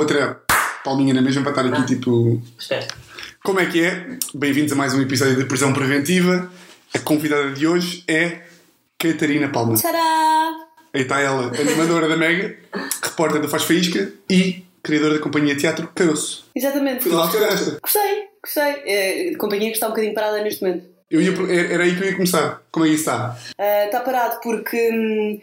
bater a palminha na mesma para estar aqui, tipo. Como é que é? Bem-vindos a mais um episódio de Prisão Preventiva. A convidada de hoje é Catarina Palma. Tcharam! Aí está ela, animadora da Mega, repórter do Faz Faísca e criadora da companhia teatro Caroço. Exatamente. Fui lá buscar esta. Gostei, gostei. É, a companhia que está um bocadinho parada neste momento. Eu ia, era aí que eu ia começar. Como é que isso está? Ah, está parado porque hum,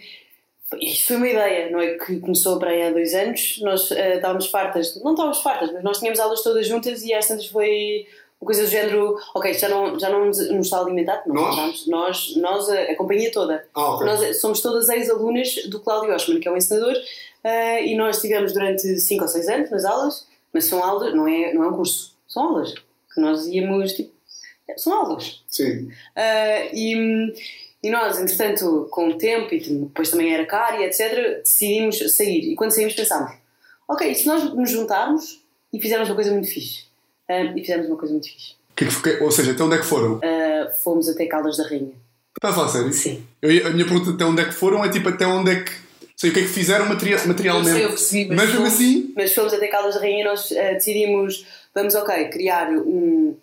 isto foi uma ideia, não é? Que começou para aí há dois anos. Nós ah, estávamos fartas, não estávamos fartas, mas nós tínhamos aulas todas juntas e às tantas foi uma coisa do género: ok, já não, já não nos nos está a alimentar, não Nós? estamos, nós, nós a, a companhia toda. Ah, ok. Nós somos todas ex-alunas do Cláudio Osman, que é um ensinador, ah, e nós estivemos durante 5 ou 6 anos nas aulas, mas são aulas, não é, não é um curso, são aulas. Que nós íamos, tipo, são aulas. Sim. Ah, e, e nós, entretanto, com o tempo, e depois também era caro e etc., decidimos sair. E quando saímos pensámos, ok, e se nós nos juntarmos e fizermos uma coisa muito fixe? Ah, e fizemos uma coisa muito fixe. Que que ou seja, até onde é que foram? Ah, fomos até Caldas da Rainha. Está a falar sério? Sim. Eu a minha pergunta até onde é que foram é tipo até onde é que. Sei o que é que fizeram materia- materialmente. Eu sei, eu percebi, mas mas fomos- assim. Mas fomos até Caldas da Rainha e nós ah, decidimos, vamos, ok, criar um-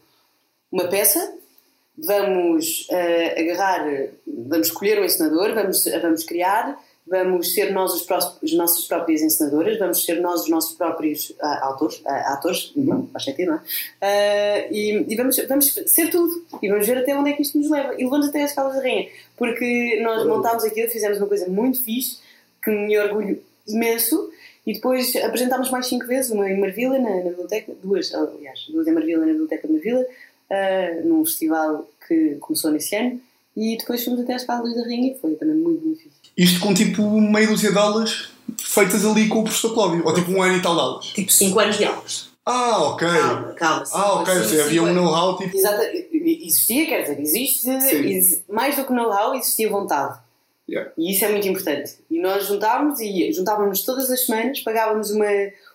uma peça, vamos ah, agarrar, vamos escolher um encenador, vamos, vamos criar, vamos ser nós os prós- as nossas próprias encenadoras, vamos ser nós os nossos próprios ah, autores, ah, atores, não, faz sentido, não é? Ah, e e vamos, vamos ser tudo e vamos ver até onde é que isto nos leva. E levamos até as Caldas da Rainha, porque nós montámos aquilo, fizemos uma coisa muito fixe, que me orgulho imenso. E depois apresentámos mais cinco vezes, uma em Marvila, na, na biblioteca, duas, aliás, duas em Marvila, na biblioteca de Marvila, ah, num festival que começou nesse ano, e depois fomos até às Caldas da Rainha e foi também muito, muito fixe. Isto com tipo meia dúzia de aulas feitas ali com o professor Cláudio. Ou tipo um ano e tal de aulas. Tipo 5 anos de aulas. Ah, ok. Calma, calma. Ah, ok. seja, havia um know-how tipo. Exato, existia, quer dizer, existe, Sim. exi- mais do que know-how, existia vontade. Yeah. E isso é muito importante. E nós juntávamos e juntávamos todas as semanas, pagávamos uma,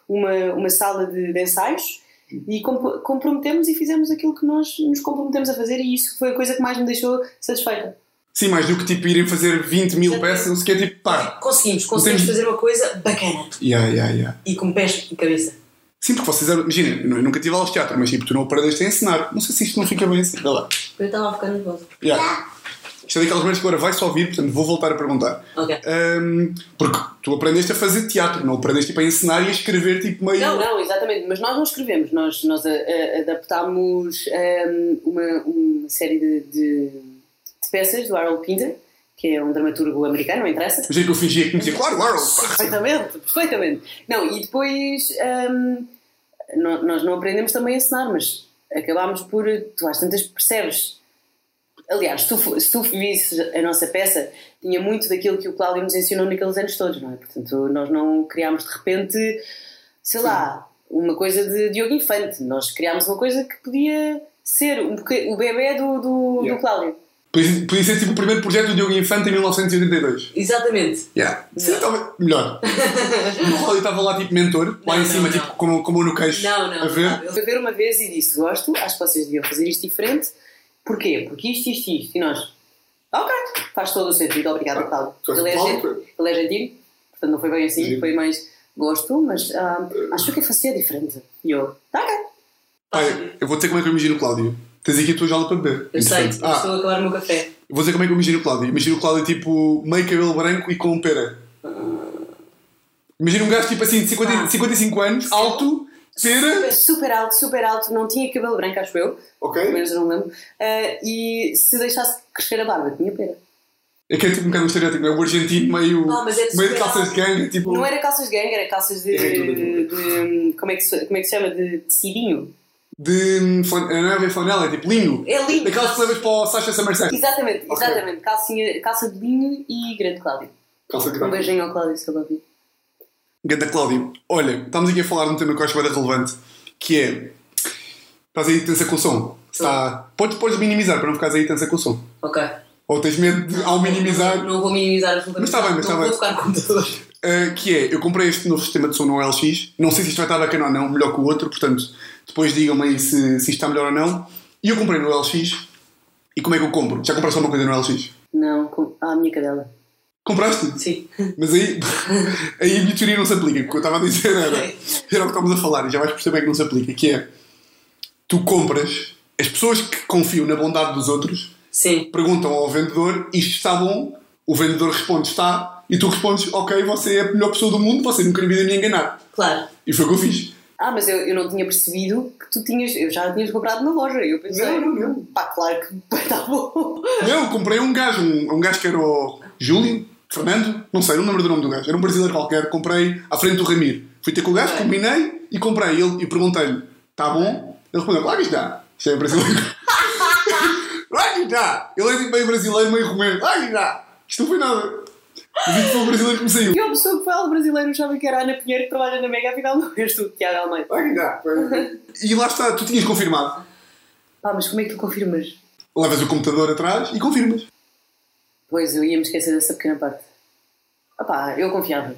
uma, uma sala de, de ensaios e comp- comprometemos e fizemos aquilo que nós nos comprometemos a fazer e isso foi a coisa que mais me deixou satisfeita. Sim, mais do que tipo irem fazer 20 mil Exatamente. peças, não sei o que é tipo pá. Conseguimos, conseguimos Temos- fazer uma coisa bacana. Yeah, yeah, yeah. E com pés e cabeça. Sim, porque vocês eram. Imagina, eu nu- eu nunca tive aulas de teatro, mas tipo, tu não aprendeste a ensinar. Não sei se isto não fica bem assim. Vê lá. Eu estava a ficar nervosa. Yeah. Isto é daquelas coisas que agora vai-se ouvir, portanto vou voltar a perguntar. Ok. Ahm, porque tu aprendeste a fazer teatro, não aprendeste tipo, a ensinar e a escrever tipo meio. Não, não, exatamente, mas nós não escrevemos, nós, nós a- a- adaptámos hum, uma, uma série de, de, de peças do Harold Pinter, que é um dramaturgo americano, não interessa. Mas é que eu fingia que conhecia. Claro, Harold! Perfeitamente, perfeitamente. Não, e depois nó- nós não aprendemos também a ensinar, mas acabámos por. Tu às tantas percebes. Aliás, se tu, fo- se tu visses a nossa peça, tinha muito daquilo que o Cláudio nos ensinou naqueles anos todos, não é? Portanto, nós não criámos de repente, sei lá, uma coisa de Diogo Infante. Nós criámos uma coisa que podia ser um o bebê do, do, Yeah. do Cláudio. Podia, podia ser tipo o primeiro projeto do Diogo Infante em 1982. Exatamente. Yeah. Sim, talvez. Melhor. o Cláudio estava lá tipo mentor, lá Não, em cima, não, tipo, não. como, como no queixo. Não, não, A ver? não. Ele foi ver uma vez e disse: Gosto, acho que vocês deviam fazer isto diferente. Porquê? Porque isto, isto, isto. E nós, ok, faz todo o sentido, obrigado, Cláudio. és Ele é, Cláudio, gen- ele é gentil, portanto não foi bem assim, Sim. foi mais gosto, mas ah, acho que a fazer diferente. E eu, tá, ok. Olha, eu vou dizer como é que eu imagino o Cláudio. Tens aqui a tua jaula para beber. Eu sei, eu Ah, estou a acabar o meu café. eu vou dizer como é que eu imagino o Cláudio. Imagino o Cláudio tipo meio cabelo branco e com pera. Imagina um gajo tipo assim de 50, Ah. 55 anos, alto. Super, super alto, super alto, não tinha cabelo branco, acho eu, Ok. pelo menos não lembro. Ah, e se deixasse crescer a barba, tinha pera. É que é tipo um bocado um estereótipo, é o argentino meio, Ah, é de meio de calças de gangue, tipo. Não era calças de gangue, era calças de. É é de- como, é que se, como é que se chama? De tecidinho. De. hum, flan- Não é bem flanela, é tipo linho. É lindo. Daquelas que levas para o Sasha Somerset. Exatamente, Ok. exatamente. Calcinha, calça de linho e grande Cláudio. Calça de Um gangue. beijinho ao Cláudio, se ele. Ganda Cláudio, olha, estamos aqui a falar de um tema que eu acho bem relevante, que é. Estás aí tensa com o som. Está... Podes, podes minimizar para não ficares aí tensa com o som. Ok. Ou tens medo de, ao minimizar. Não, não vou minimizar absolutamente. Mas está bem, mas está vou tocar computador. Uh, que é, eu comprei este novo sistema de som no LX, não sei se isto vai estar bacana ou não, melhor que o outro, portanto, depois digam-me aí se, se isto está melhor ou não. E eu comprei no LX, e como é que eu compro? Já compraste alguma coisa no LX? Não, com... ah, a minha cadela. Compraste? Sim. Mas aí, aí a minha teoria não se aplica, porque eu estava a dizer era, era o que estávamos a falar e já vais perceber que não se aplica, que é tu compras, as pessoas que confiam na bondade dos outros Sim. perguntam ao vendedor isto está bom, o vendedor responde está, e tu respondes ok, você é a melhor pessoa do mundo, você nunca na vida me enganar. Claro. E foi o que eu fiz. Ah, mas eu, eu não tinha percebido que tu tinhas. Eu já tinhas comprado na loja. Eu pensei. Não, não, não. Pá, claro que está bom. Não, comprei um gajo, um, um gajo que era o Júlio, Fernando, não sei, não lembro do nome do gajo, era um brasileiro qualquer, comprei à frente do Ramiro. Fui ter com o gajo, combinei e comprei ele e perguntei-lhe: está bom? Ele respondeu: claro que está. Isto é brasileiro. claro que está. Ele é tipo meio brasileiro, meio romeno. Claro que está. Isto não foi nada. Mas isto foi o brasileiro que me saiu. E a pessoa que foi ao brasileiro achava que era a Ana Pinheiro que trabalha na Mega, afinal não és tu, Tiago Almeida. Claro que está. E lá está, tu tinhas confirmado. Pá, mas como é que tu confirmas? Levas o computador atrás e confirmas. Pois, eu ia-me esquecer dessa pequena parte. Ah pá, eu confiava.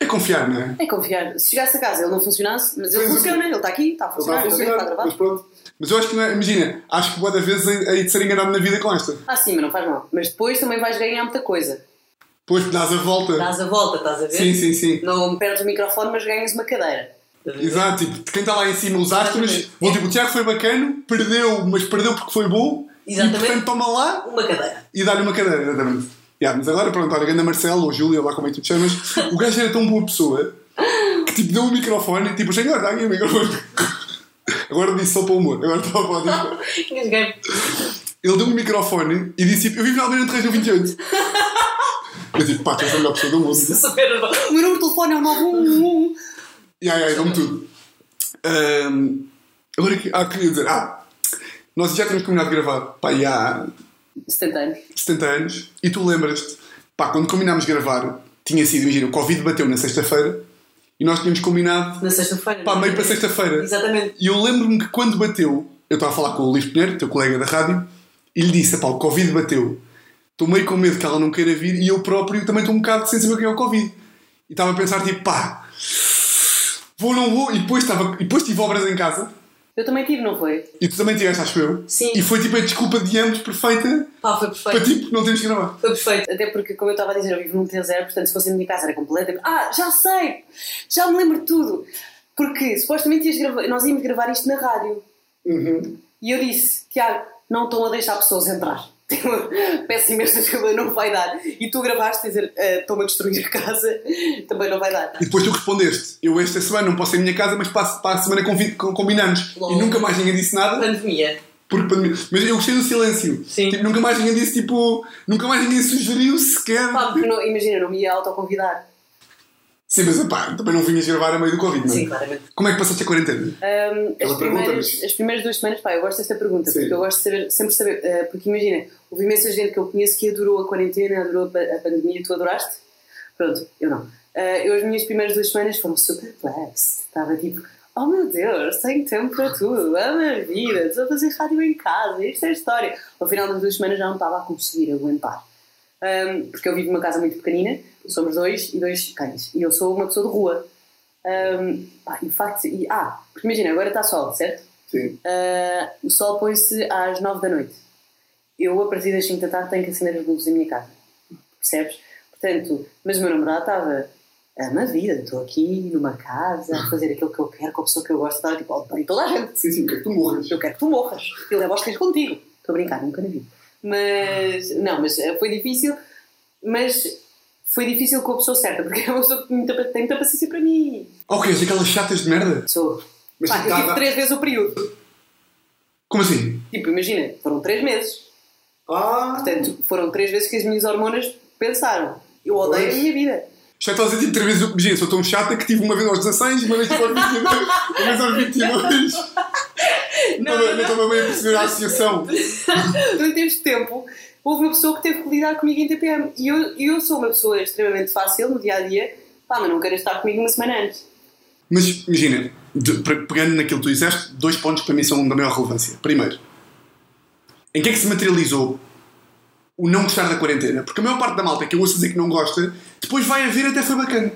É confiar, não é? É confiar. Se chegasse a casa ele não funcionasse, mas ele Pois, funciona, ele está aqui, está a funcionar, ele está a gravar. mas pronto. Mas eu acho que não é, imagina, acho que boa da vez hei de ser enganado na vida com esta. Ah, sim, mas não faz mal. Mas depois também vais ganhar muita coisa. Depois dás a volta. Dás a volta, estás a ver? Sim, sim, sim. Não perdes o microfone, mas ganhas uma cadeira. Exato, tipo, quem está lá em cima, os astros, tipo, o Tiago foi bacana, perdeu, mas perdeu porque foi bom, Exatamente. e portanto toma lá Uma cadeira. e dá-lhe uma cadeira, exatamente. Yeah, mas agora, pronto, olha, ganda Marcelo ou Júlia, ou lá como é que tu te chamas, o gajo era tão boa pessoa que tipo, deu o microfone, tipo, senhor, dá aqui o microfone. Agora disse só para o humor, agora estava a falar disso. Engasguei. Ele deu-me o microfone e disse tipo, eu vivo na Almeida 3 no 28. Eu tipo, pá, tu és a melhor pessoa do mundo. O meu número de telefone é o 911. E aí, aí, dá-me tudo. Ahm, agora, ah, queria dizer, ah, nós já tínhamos combinado de gravar, pá, e há 70 anos. 70 anos, e tu lembras-te, pá, quando combinámos de gravar, tinha sido, imagina, o Covid bateu na sexta-feira, e nós tínhamos combinado, Na sexta-feira. pá, meio para sexta-feira. Exatamente. E eu lembro-me que quando bateu, eu estava a falar com o Luís Pinheiro, teu colega da rádio, e lhe disse, pá, o Covid bateu, estou meio com medo que ela não queira vir, e eu próprio também estou um bocado sem saber o que é o Covid. E estava a pensar, tipo, pá, vou ou não vou, e depois, estava, e depois tive obras em casa, Eu também tive, não foi? e tu também tiveste, acho eu. Sim. E foi tipo a desculpa de ambos perfeita Pá, foi para perfeito. tipo, não temos que gravar. Foi perfeito. Até porque, como eu estava a dizer, eu vivo num T0, portanto, se fosse na minha casa era completa. Ah, já sei! Já me lembro de tudo! Porque supostamente ias gravar- nós íamos gravar isto na rádio. E eu disse, Tiago, não estão a deixar pessoas entrar. Peço imensa desculpa, não vai dar. E tu gravaste dizer, "Ah, estão-me a destruir a casa, também não vai dar. E depois tu respondeste, eu esta semana não posso ir à minha casa, mas a- para a semana combinamos. Logo. E nunca mais ninguém disse nada. Pandemia. Porque pandemia. Mas eu gostei do silêncio. Sim. Tipo, nunca mais ninguém disse, tipo, nunca mais ninguém sugeriu sequer. Pá, porque não, imagina, não me ia autoconvidar. Sim, mas pá, também não vinhas gravar a meio do Covid, não é? Sim, claramente. Como é que passaste a quarentena? Um, as, primeiras, as primeiras duas semanas, pá, eu gosto desta pergunta, Sim. porque eu gosto de saber, sempre saber, uh, porque imagina, houve imensa gente que eu conheço que adorou a quarentena, adorou a pa- a pandemia, tu adoraste? Pronto, eu não. Uh, eu, as minhas primeiras duas semanas foram super blessed, estava tipo, oh meu Deus, tenho tempo para tudo, amo a vida, estou a fazer rádio em casa, isto é história. Ao final das duas semanas já não estava a conseguir aguentar. Um, porque eu vivo numa casa muito pequenina, somos dois e dois cães, e eu sou uma pessoa de rua. Um, pá, e o facto, e, ah, porque imagina, agora está sol, certo? Sim. Uh, o sol põe-se às 9 da noite. Eu, a partir das 5 da tarde, tenho que acender as luzes da minha casa. Percebes? Portanto, mas o meu namorado estava. Ama a vida, estou aqui numa casa a fazer aquilo que eu quero com a pessoa que eu gosto. Estava tipo, oh, bem, toda a gente. Sim, sim, o que é que tu morres? Eu quero que tu morras. Eu levo aos cães contigo. Estou a brincar, nunca na vida. Mas, não, mas eh, foi difícil. Mas foi difícil com a pessoa certa, porque é uma pessoa que tem muita, tem muita paciência para mim. Ok, és aquelas chatas de merda? Sou. Mas Pá, eu tive três vezes o período. Como assim? Tipo, imagina, foram três meses. Ah! Portanto, foram três vezes que as minhas hormonas pensaram. Eu odeio Pois. a minha vida. Já estás a dizer tipo, três vezes, imagina, sou tão chata que tive uma vez aos 16 e uma vez aos 22. uma vez aos 22. Não estava- não estava bem a perceber a associação. Durante este tempo, houve uma pessoa que teve que lidar comigo em TPM. E eu, eu sou uma pessoa extremamente fácil no dia a dia, pá, mas não quero estar comigo uma semana antes. Mas imagina, de- pe- pegando naquilo que tu disseste, dois pontos que para mim são da maior relevância. Primeiro, em que é que se materializou o não gostar da quarentena? Porque a maior parte da malta que eu ouço dizer que não gosta, depois vai a ver até foi bacana.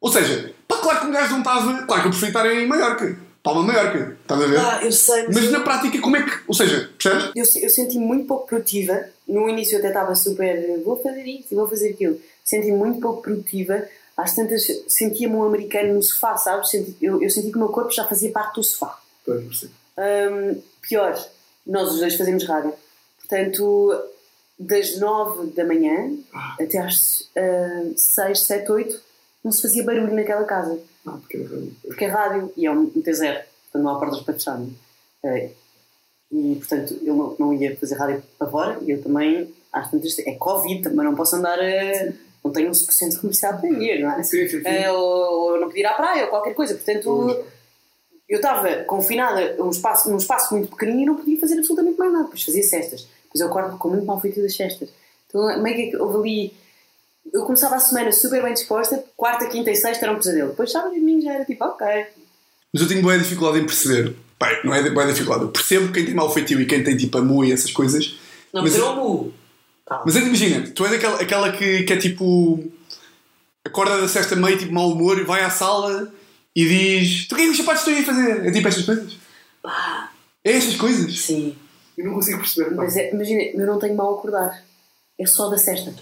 Ou seja, pá, claro que um gajo não estava. Claro que eu prefiro estar em Maiorca. Palma Maiorca. Estás a ver? Ah, eu sei, mas. Mas na prática, como é que. Ou seja, percebes? Eu, eu senti muito pouco produtiva. No início eu até estava super, vou fazer isto e vou fazer aquilo. senti-me muito pouco produtiva. Às tantas, sentia-me um americano no sofá, sabes? Senti- eu, eu senti que o meu corpo já fazia parte do sofá. Pois, percebo. Hum, pior, nós os dois fazemos rádio. Portanto, das 9 da manhã Ah. até às uh, 6, 7, 8, não se fazia barulho naquela casa. Ah, porque era rádio. Porque é rádio e é um, um T0, portanto não há portas para fechar. é? Eh, E, portanto, eu não, não ia fazer rádio para fora e eu também, às tantas, é Covid, também não posso andar a. Não tenho um 1% comercial para ir, não é? Sim, sim, sim. Eh, ou, ou não podia ir à praia ou qualquer coisa. Portanto, Pois. Eu estava confinada num espaço, num espaço muito pequenino e não podia fazer absolutamente mais nada. Depois fazia cestas. Depois eu acordo com muito mal feito das cestas. Então, meio que houve ali. Eu começava a semana super bem disposta, quarta, quinta e sexta era um pesadelo. Depois sábado e domingo já era tipo, ok. Mas eu tenho boa dificuldade em perceber. Pai, não é boa dificuldade. Eu percebo quem tem mau feitio e quem tem tipo amor e essas coisas. Não, Mas mas eu mu. Calma. Mas é que imagina, tu és aquela, aquela que, que é tipo. Acorda da sexta meio, tipo mau humor, e vai à sala e diz: Tu o que é que os sapatos estão aí a fazer? É tipo estas coisas? Pá, É estas coisas? sim. Eu não consigo perceber. Mas é, imagina, eu não tenho mal a acordar. É só da sexta.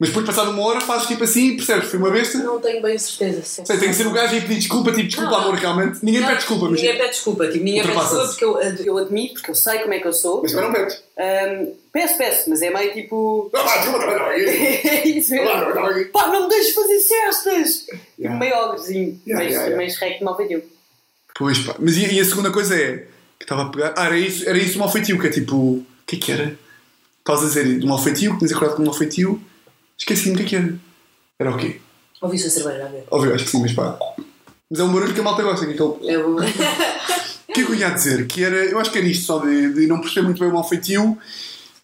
Mas depois, passado uma hora, fazes tipo assim, percebes? Fui uma besta. Não tenho bem certeza. sim. Sei, tem que ser o gajo aí pedir desculpa, tipo, desculpa, Não. amor, realmente. Ninguém Não, pede desculpa, mas. Ninguém pede desculpa. Tipo, ninguém pede desculpa. Porque eu, eu admito, porque eu sei como é que eu sou. Mas também não pedes. Ahm, peço, peço, mas é meio tipo. Não, vai, desculpa, também não. é isso mesmo. Não, não, não. Pá, não me deixes fazer cestas! Yeah. Meio ogrezinho, Yeah, mas, yeah, yeah. mas rec mal feitio. Pois pá, mas e, e a segunda coisa é que estava a pegar. Ah, era isso, era isso o mal feitio, que é tipo. O que é que era? Estavas a dizer do mal feitio, que tinhas acordado com o mal feitio. Esqueci-me o que é que era. Era o quê? Ouvi-se a cerveja a ver. Óbvio, acho que sim, mas pá. Mas é um barulho que a malta gosta. Que é aquele... Eu... O que é que eu ia dizer? Que era, eu acho que era isto só de, de não perceber muito bem o feitio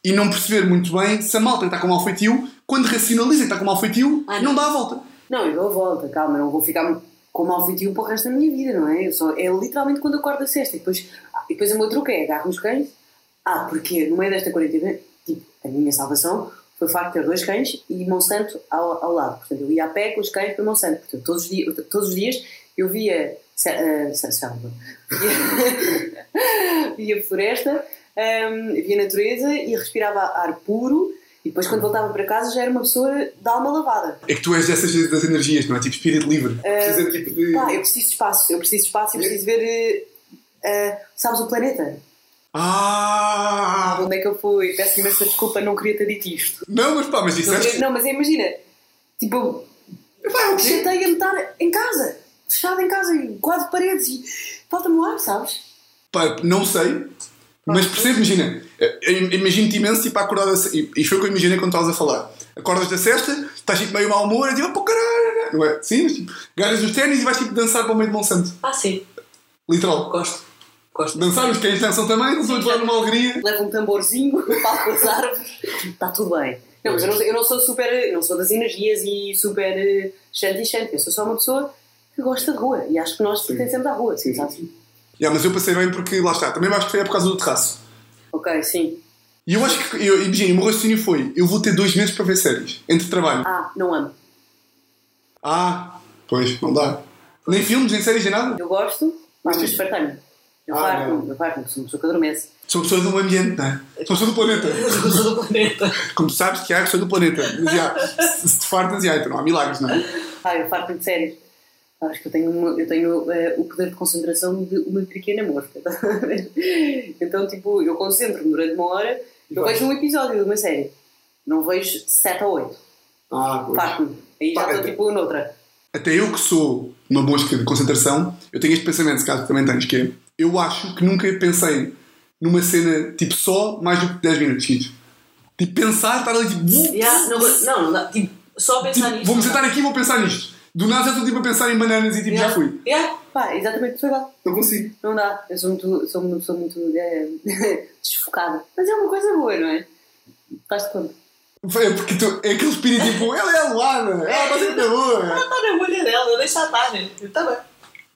e não perceber muito bem se a malta está com mal feitio, quando racionaliza que está com mal feitio, Ah, não. não. dá a volta. Não, eu dou a volta, calma, não vou ficar com mal feitio para o resto da minha vida, não é? Eu só, é literalmente quando acordo a sexta. E depois, ah, e depois o meu truque é agarro nos cães. Ah, porque no meio desta quarentena, tipo, a minha salvação foi o facto de ter dois cães e Monsanto ao, ao lado. Portanto, eu ia a pé com os cães para Monsanto. Portanto, todos os dias, todos os dias eu via. se- se- selva. Via, via floresta, ahm, via natureza e respirava ar puro. E depois, quando voltava para casa, já era uma pessoa de alma lavada. É que tu és dessas das energias, não é? Tipo espírito livre. Precisa tipo de. Pá, eu preciso de espaço, eu preciso de espaço e preciso ver. eh, eh, sabes o planeta? Ah! Onde é que eu fui? Peço imensa desculpa, não queria ter dito isto. Não, mas pá, mas Não, disseste. queria- não, mas imagina, tipo, chateia-me estar em casa, fechada em casa, em quatro paredes e falta-me ar, sabes? Pá, não sei, mas percebo, imagina. eh, eu Imagino-te imenso, tipo, a acordar da E isto foi o que eu imaginei quando estavas a falar. Acordas da sexta, estás tipo meio mau humor, e tipo, pô caralho, não é? Sim, mas tipo, agarras os ténis e vais tipo dançar para o meio de Monsanto. Ah, sim. Literal. Gosto. Gosto. Dançar, os cães dançam também, não a falar numa alegria. Leva um tamborzinho, palco as árvores, está tudo bem. Não, mas eu não, eu não sou super, não sou das energias e super eh, shanty e shanty, eu sou só uma pessoa que gosta de rua e acho que nós pertencemos à rua, sim, sabes? Yeah, mas eu passei bem porque, lá está, também acho que foi por causa do terraço. Ok, sim. E eu acho que, imagina, o meu raciocínio foi: eu vou ter dois meses para ver séries, entre trabalho. Ah, não amo. Ah, pois, não dá. Nem filmes, nem séries, nem nada. Eu gosto, mas Mas fartei-me. Eu Ah, farto-me, não. eu farto-me, sou uma pessoa que adormece. Sou pessoa do ambiente, não é? Sou pessoa do planeta. Sou do planeta. Como tu sabes, Tiago, sou do planeta. Já, se, te fartas, já, então não há milagres, não é? Ah, eu farto-me de séries. Acho que eu tenho, uma- eu tenho eh, o poder de concentração de uma pequena mosca. tá então, tipo, eu concentro-me durante uma hora, E eu vejo um episódio de uma série. Não vejo sete ou oito. Ah, pois. Farto-me. Aí já estou, tipo, noutra. Até eu que sou uma mosca de concentração, eu tenho este pensamento, se caso também tens, que é, eu acho que nunca pensei numa cena, tipo, só mais do que 10 minutos seguidos. Tipo, pensar, estar ali, tipo, Yeah, não, não, não dá. Tipo, só pensar tipo nisto. vou-me sentar aqui e vou pensar nisto. Do nada já estou tipo a pensar em bananas e tipo, já Yeah. fui. Yeah. Pá, exatamente, foi igual. Não consigo. Não dá. Eu sou muito, sou uma pessoa muito eh, desfocada. Mas é uma coisa boa, não é? Faz-te conta. É porque tu, é aquele espírito tipo, ela é a Luana, ela está sempre na boa. Ela está na bolha dela, deixa estar, né? Está bem.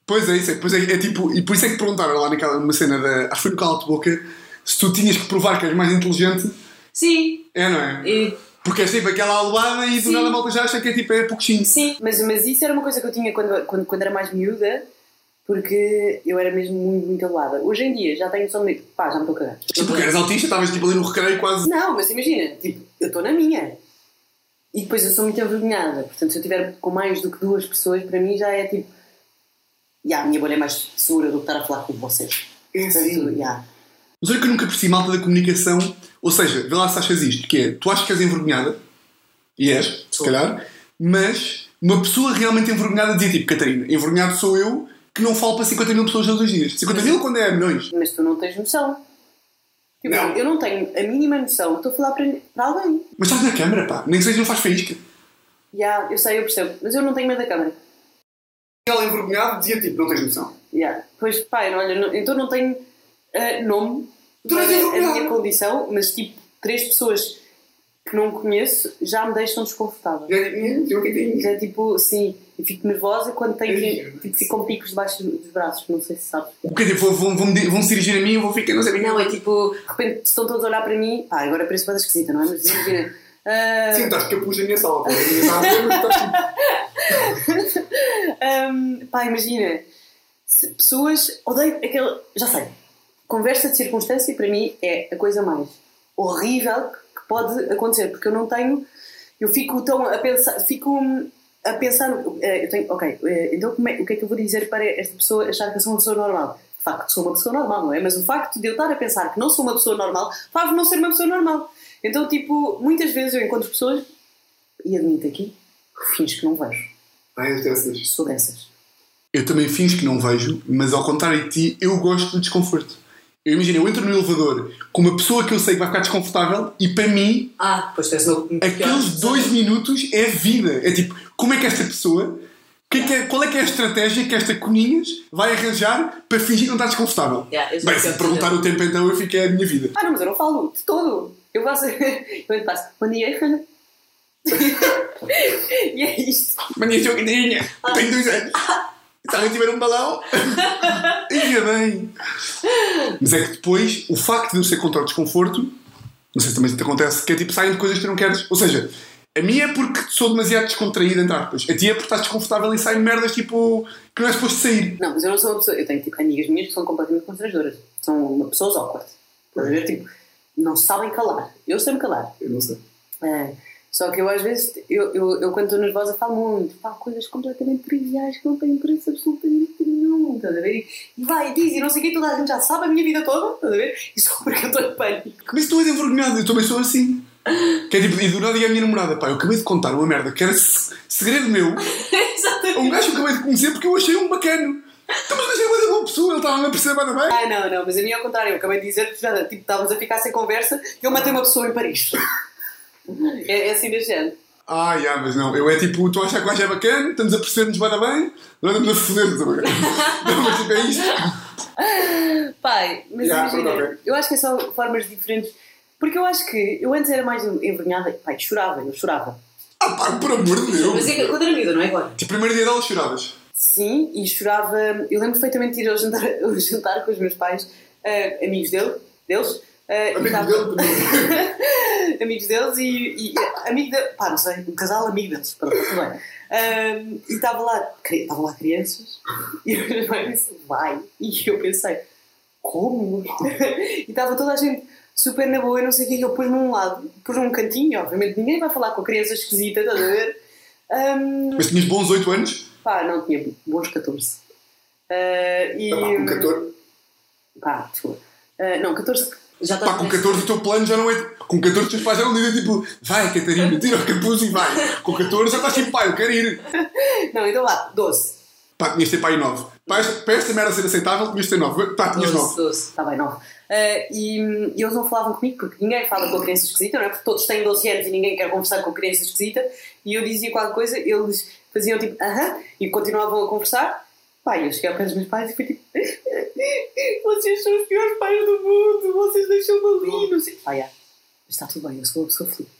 Pois é, isso é, pois é, é tipo, e por isso é que perguntaram lá naquela uma cena da. Acho que foi no cala de boca, se tu tinhas que provar que és mais inteligente, Sim. é, não é? E, Porque és tipo aquela aluada e do Sim. nada a malta já acha que é tipo, é pouquinho. sim. Mas, mas isso era uma coisa que eu tinha quando, quando, quando era mais miúda, porque eu era mesmo muito, muito aluada. Hoje em dia já tenho noção de. pá, já me estou a cagar. Tipo, porque eras autista, estavas tipo ali no recreio quase. Não, mas imagina, tipo, eu estou na minha. E depois eu sou muito envergonhada. Portanto, se eu estiver com mais do que duas pessoas, para mim já é tipo. Ya, a minha bolha é mais segura do que estar a falar com vocês. É assim. ya. Mas olha que eu nunca percebi malta da comunicação. Ou seja, vê lá se achas isto, que é, tu achas que és envergonhada, e és, se Sou. calhar, mas uma pessoa realmente envergonhada dizia tipo, Catarina, envergonhado sou eu que não falo para 50 mil pessoas todos os dias. 50 mil quando é milhões. Mas tu não tens noção. Tipo, Não. eu não tenho a mínima noção. Estou a falar para, para alguém. Mas estás na câmara, pá, nem que seja não faz faísca. Ya, eu sei, eu percebo. Mas eu não tenho medo da câmara. Ela envergonhado dizia tipo, não tens noção. Ya. Pois, pai, olha, não- então não tenho ah, nome não para a minha condição, mas tipo, três pessoas que não conheço já me deixam desconfortável. Já é tipo, sim, eu fico nervosa quando tenho Ai, tipo, fico com picos debaixo dos braços, não sei se sabes. O que é tipo, vão, vão, vão se dirigir a mim e eu vou ficar, não sei bem. Não, é tipo, de repente estão todos a olhar para mim, pá, agora parece bem esquisita, não é? Mas imagina. ah, Sim, estás capuz na minha sala, pá. A minha sala, mas Hum, pá, imagina, se pessoas. Odeio aquele. Já sei. Conversa de circunstância para mim é a coisa mais horrível que pode acontecer, porque eu não tenho. Eu fico tão a pensar. Fico a pensar. eh, Eu tenho, ok, eh, então é- o que é que eu vou dizer para esta pessoa achar que eu sou uma pessoa normal? De facto, sou uma pessoa normal, não é? Mas o facto de eu estar a pensar que não sou uma pessoa normal faz-me não ser uma pessoa normal. Então, tipo, muitas vezes eu encontro pessoas, e admito aqui, finge que não vejo. Eu dessas. Sou dessas. Eu também finjo que não vejo, mas ao contrário de ti, eu gosto do desconforto. Eu imagino, eu entro no elevador com uma pessoa que eu sei que vai ficar desconfortável e para mim, Ah, pois és meu. aqueles dois minutos é vida. É tipo, como é que esta pessoa, que é que é- qual é que é a estratégia que esta Coninhas vai arranjar para fingir que não está desconfortável? Yeah, Bem, se me que perguntar o tempo então, eu fico é a minha vida. Ah, não, mas eu não falo de todo. Eu faço. Eu faço. Bom dia. E é isto. Mania jogadinha, tenho dois anos. Se alguém tiver um balão, ia bem. Mas é que depois, o facto de eu ser contra o desconforto, não sei se também te acontece, que é tipo, saem de coisas que tu não queres. Ou seja, a minha é porque sou demasiado descontraída, entre aspas. A ti é porque estás desconfortável e saem merdas tipo que não é suposto sair. Não, mas eu não sou uma pessoa. Eu tenho tipo amigas minhas que são completamente constrangedoras. São uma- pessoas awkward. Estás a ver? Tipo, não sabem calar. Eu sei-me calar. Eu não sei. É, só que eu às vezes, eu, eu, eu quando estou nervosa falo muito, falo coisas completamente triviais que não têm interesse absolutamente nenhum, estás a ver? E vai, e diz, e não sei o que, toda a gente já sabe a minha vida toda, estás a ver? E só porque eu estou em pânico. Mas tu és envergonhado, eu também sou assim. Que é tipo, e do nada digo à minha namorada, pá, eu acabei de contar uma merda que era se- segredo meu a um gajo que eu acabei de conhecer porque eu achei um bacano. Então, mas achei uma boa pessoa, ele estava a perceber bem bem. Ah, não, não, mas a mim ao contrário, eu acabei de dizer já tipo, estávamos a ficar sem conversa e eu matei uma pessoa em Paris. É, é assim género. Ah, já, mas não, eu é tipo, tu achas que o gajo é bacana, estamos a perceber-nos bem bem, nós estamos a foder-nos. Não, mas tipo, é isto. Pai, mas Yeah, imagina, pronto, ok. eu acho que é só formas diferentes. Porque eu acho que eu antes era mais envergonhada, pai, chorava, eu chorava. Ah, pá, por amor de Deus. Mas é que quando era miúda, não é agora? Tipo, primeiro dia dela choravas. Sim, e chorava. Eu lembro perfeitamente de ir ao jantar, ao jantar com os meus pais, eh, amigos dele, deles. Eh, e Amigo dele também. amigos deles e, e amigo de, pá, não sei, um casal amigo deles, pronto, tudo bem. Ahm, e estava lá, estavam lá crianças e os meus pais disse, vai. E eu pensei, como? e estava toda a gente super na boa não sei o que, eu pus-me num lado, pus-me num cantinho, obviamente ninguém vai falar com a criança esquisita, estás a ver? Ahm, Mas tinhas bons 8 anos? pá, não tinha bons 14. Ah, e, Ah, pá, com 14. pá, desculpa. Ah, não, 14 Já estás Pá, com 14 o teu plano já não é. Com 14 os teus pais já não dizem tipo, vai Catarina, tira o capuz e vai. Com 14 já estás tipo, pai, eu quero ir. Não, então vá, 12. Pá, tinhas de ter pai 9. Para esta, para esta merda ser aceitável, tinhas de ter 9. Pá, tinhas 9. Doce, doce. Está bem, 9. e, hum, e eles não falavam comigo porque ninguém fala com a criança esquisita, não é? Porque todos têm 12 anos e ninguém quer conversar com a criança esquisita. E eu dizia qualquer coisa, eles faziam tipo, aham, e continuavam a conversar. E eu cheguei ao pé dos meus pais e fui tipo, vocês são os piores pais do mundo, vocês deixam-me ali, não sei. Pá, já, está tudo bem, eu sou uma pessoa feliz.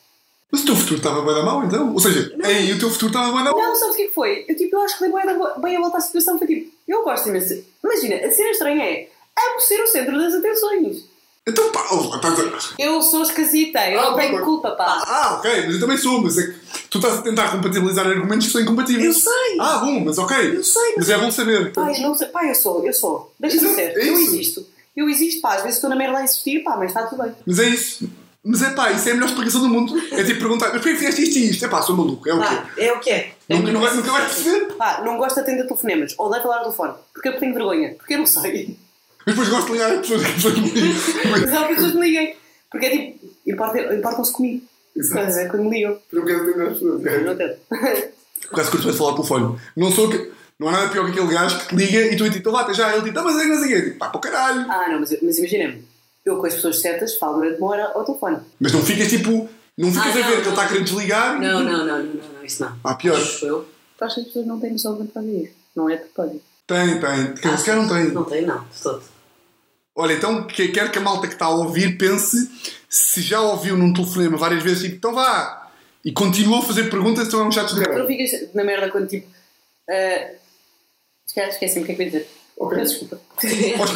Mas o teu futuro estava bem da mal então? Ou seja, ei, o teu futuro estava bem da mal. Não, sabes o que é que foi? Eu, tipo, eu acho que dei bem, a- bem a volta à situação. Foi tipo, eu gosto imenso. Imagina, a cena estranha é amo ser o centro das atenções. Então pá, estás a... Eu sou esquisita, eu Ah, não tenho pá. culpa, pá. Ah, ok, mas eu também sou, mas é que tu estás a tentar compatibilizar argumentos que são incompatíveis. Eu sei. Ah, bom, mas ok. Eu sei, Mas é bom saber. Pai, não sei, pá, eu sou, eu sou. Deixa-me Exato, ser, é eu isso. existo. Eu existo, pá, às vezes estou na merda a existir, pá, mas está tudo bem. Mas é isso. Mas é pá, isso é a melhor explicação do mundo. É tipo perguntar, mas porquê que fizeste isto e isto? É pá, sou maluco, é o quê? Ah, é o que é. Nunca, não, vai- nunca vais perceber. Pá, não gosto de atender telefonemas. Odeio falar ao telefone. Porque eu tenho vergonha. Porque eu não sei. Depois gosto de ligar a pessoas que pessoas me ligam. Mas há pessoas que me liguem. Porque é tipo, importa- importam-se comigo. Exato. Ver? Quando me ligam. Eu quero atender as pessoas. Eu não. Por acaso curto mais falar ao telefone. Não sou que. Não há nada pior que aquele gajo que te liga e tu tipo, então até já. Ele tipo, tá, mas é que não sei o quê. Tipo, pá, para o caralho. Ah, não, mas, mas imagina-me. Eu com as pessoas certas falo durante uma hora ao telefone. Mas não ficas tipo. Não ficas Ah, a ver não, que ele está a querer desligar. Não, não, não, não, não, não, isso não. Ah, pior. Acho eu. Tu achas que as pessoas não têm noção de fazem isso? Não é de propósito. Tem, tem. Quer dizer, se calhar não tem. Não tem, não, de todo. Olha, então que- quero que a malta que está a ouvir pense se já ouviu num telefonema várias vezes, tipo, então vá. E continua a fazer perguntas, então é um chato de Tu caralho. ficas na merda quando tipo. Uh, calhar esqueci-me o que é que eu ia dizer. Ok. Peço desculpa.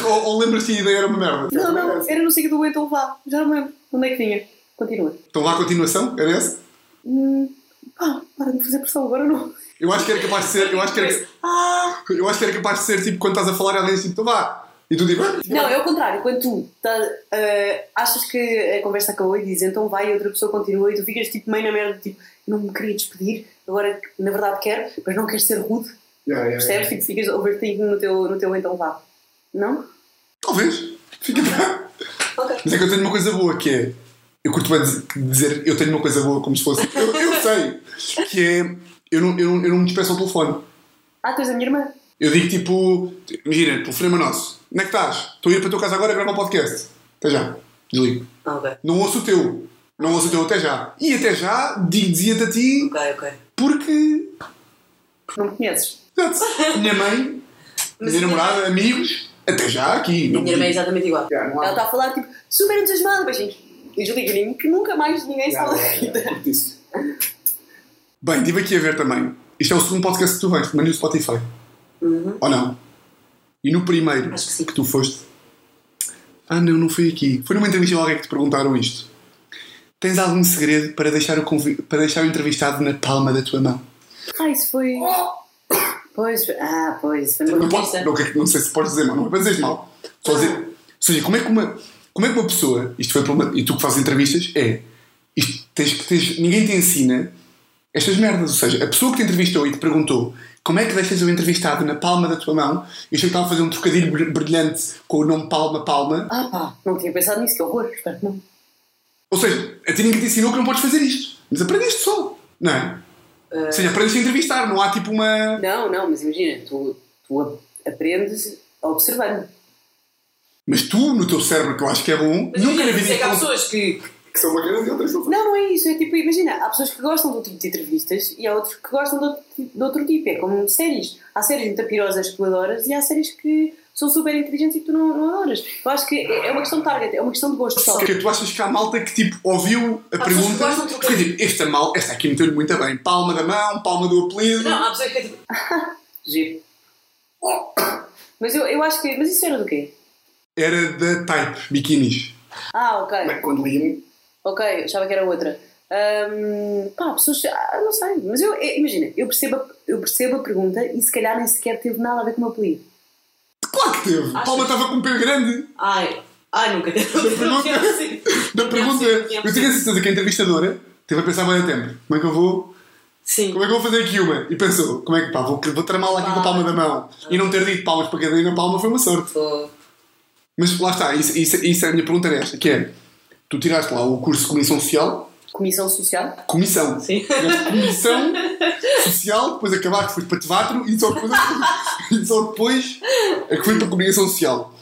Ou, ou, lembras-te a ideia era uma merda? Não, não, era no sítio do então vá. Já não lembro. Onde é que vinha? Continua. Então vá à continuação, era esse? Hum, pá, para de me fazer pressão, agora não. Eu acho que era capaz de ser, eu acho que era, Ah! eu acho que era capaz de ser tipo quando estás a falar alguém assim, então vá. E tu tipo, ah, Não, é o contrário. Quando tu tá, uh, achas que a conversa acabou e dizes então vai e outra pessoa continua e tu ficas tipo meio na merda, tipo, não me queria despedir, agora na verdade quero, mas não queres ser rude, yeah, yeah, yeah. percebes? Tipo, ficas overthinking no teu, no teu então vá. Não? Talvez. Fica bem. Ok. Mas é que eu tenho uma coisa boa que é. Eu curto bem dizer- dizer eu tenho uma coisa boa como se fosse. Eu, eu sei. Que é. Eu não, eu, não, eu não me despeço ao telefone. Ah, tu és a minha irmã. Eu digo tipo. Imagina, telefonema nosso. Onde é que estás? Estou a ir para a tua casa agora a gravar um podcast. Até já. Desligo. Ah, ok. Não ouço o teu. Não ouço o teu até já. E até já di- dizia-te a ti Ok, ok. porque. Não me conheces. Exato. Minha mãe, minha namorada, amigos, até já aqui. A Não minha irmã é exatamente igual. Já, não há- Ela está a falar tipo, super entusiasmada, beijinhos. E desliga-lhe que nunca mais ninguém Já, fala da vida. Bem, estive aqui a ver também. Isto é o segundo podcast que tu vens, mas no Spotify. Uhum. Ou não? E no primeiro Acho que sim. tu foste. Ah, não, não foi aqui. Foi numa entrevista a alguém que te perguntaram isto. Tens algum segredo para deixar o, convi- para deixar o entrevistado na palma da tua mão? Ah, isso foi. Pois, ah, pois, foi Não, revista. não, que- não sei se podes dizer mal, não é para dizer mal. Só dizer. Ou seja, como é que uma, como é que uma pessoa, isto foi para uma, e tu que fazes entrevistas, é. Isto, tens, que- tens, ninguém te ensina estas merdas. Ou seja, a pessoa que te entrevistou e te perguntou como é que deixas o entrevistado na palma da tua mão, eu achei que estava a fazer um trocadilho br- brilhante com o nome Palma Palma. Ah, pá, não tinha pensado nisso, que horror. Espero que não. Ou seja, a ti ninguém te ensinou que não podes fazer isto. Mas aprendeste só, não é? Ou seja, aprendeste a entrevistar, não há tipo uma. Não, não, mas imagina, tu, tu a- aprendes observando. Mas tu, no teu cérebro, que eu acho que é bom, nunca na vida. é que há pessoas que. Que são bacanas e outras não são. Não, não é isso. É tipo, imagina, há pessoas que gostam de outro tipo de entrevistas e há outros que gostam de outro, tipo- de outro tipo. É como séries. Há séries muito pirosas que tu adoras e há séries que são super inteligentes e que tu não, não adoras. Eu acho que é é uma questão de target, é uma questão de gosto só. Porque tu achas que há malta que tipo ouviu a que pergunta de porque tipo, esta mal, esta aqui meteu-lhe muito bem, palma da mão, palma do apelido. Não, há pessoas que é tipo. Giro. Mas eu, eu acho que. Mas isso era do quê? Era da Type, biquinis. Ah, ok. quando li Ok, achava que era outra. Ahm, pá, pessoas. Ah, não sei. Mas eu, eu- imagina, eu percebo, a- eu percebo a pergunta e se calhar nem sequer teve nada a ver com o meu apelido. Claro que teve. Achas? Palma estava com um pé grande. Ai, ai, nunca teve. Da pergunta, da pergunta eu tenho a certeza que a entrevistadora teve a pensar bem a tempo. Como é que eu vou. Sim. Como é que eu vou fazer aqui uma? E pensou, como é que pá, vou, vou tramá-la aqui com a palma da mão. E não ter dito palmas para cada na palma foi uma sorte. Tô- Mas lá está, isso, isso, isso é a minha pergunta era esta, que é, tu tiraste lá o curso de Comissão Social, Comissão Social? Comissão, Sim. Tiveste Comissão Social, depois acabaste, foste para teatro e só depois, e só depois é que foi para a Comunicação Social.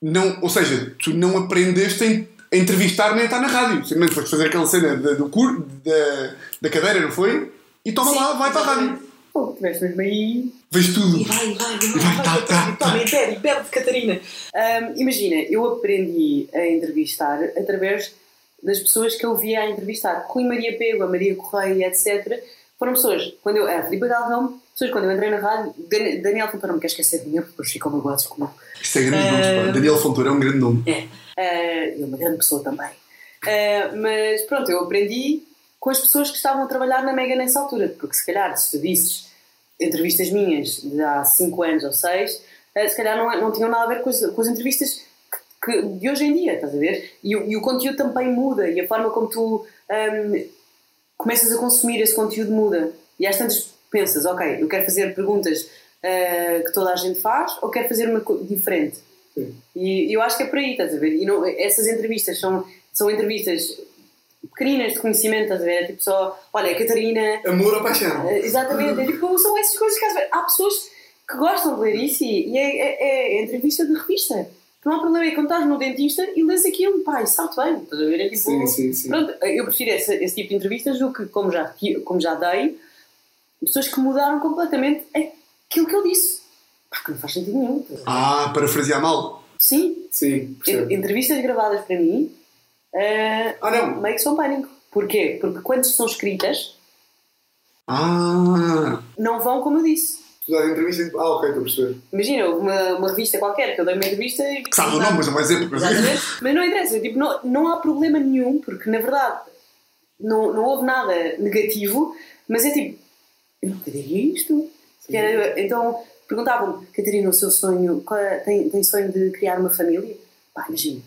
Não, ou seja, tu não aprendeste a, a entrevistar nem a estar na rádio, simplesmente foste fazer aquela cena da, do cur, da, da cadeira, não foi? E toma Sim, lá, vai para a rádio. Pô, tiveste mesmo aí. Vês tudo. E vai, vai, vai, vai, vai, tá, vai, tá, vai, tá. impede, Catarina. Ahm, imagina, eu aprendi a entrevistar através das pessoas que eu via a entrevistar. Rui Maria Pego, a Maria Correia, etc. Foram pessoas, quando eu. A Filipe Galvão, pessoas quando eu entrei na rádio. Dan- Daniel Fontoura, não me quer esquecer de mim, porque depois ficam magoados comigo. Isto é grande nome, pá. Daniel Fontoura é um grande nome. É. Uh, e uma grande pessoa também. Uh, mas pronto, eu aprendi com as pessoas que estavam a trabalhar na Mega nessa altura, porque se calhar se tu disses entrevistas minhas de há 5 anos ou 6, se calhar não, não tinham nada a ver com as, com as entrevistas que, que, de hoje em dia, estás a ver? E, o- e o conteúdo também muda e a forma como tu hum, começas a consumir esse conteúdo muda. E às tantas pensas, ok, eu quero fazer perguntas ah, que toda a gente faz ou quero fazer uma diferente? Sim. E eu acho que é por aí, estás a ver? E não, essas entrevistas são, são entrevistas pequeninas de conhecimento, estás a ver? É tipo só, olha, Catarina, Amor ou paixão? eh, Exatamente, é tipo, são essas coisas que às vezes- há pessoas que gostam de ler isso e, e é, é, é entrevista de revista. Não há problema, é quando estás no dentista e lês aquilo, isso está bem, estás a ver? É tipo, Sim, sim, sim. Pronto, eu prefiro esse, esse tipo de entrevistas do que, como já, como já dei, pessoas que mudaram completamente aquilo que eu disse. Pá, que não faz sentido nenhum. Ah, parafrasear mal. Sim, Sim, percebo. en- entrevistas gravadas para mim, não. meio que são pânico. Porquê? Porque quando são escritas, Ah, não vão como eu disse. Tu dás entrevista e ah, ok, estou a perceber. Imagina, uma, uma revista qualquer que eu dei uma entrevista e. que sabe o nome, mas não vai dizer porque. Mas não interessa, tipo, não, não há problema nenhum, porque na verdade não, não houve nada negativo, mas é tipo, eu nunca diria isto. Era- então perguntavam-me, Catarina, o seu sonho, é- tem, tem sonho de criar uma família? Pá, imagina,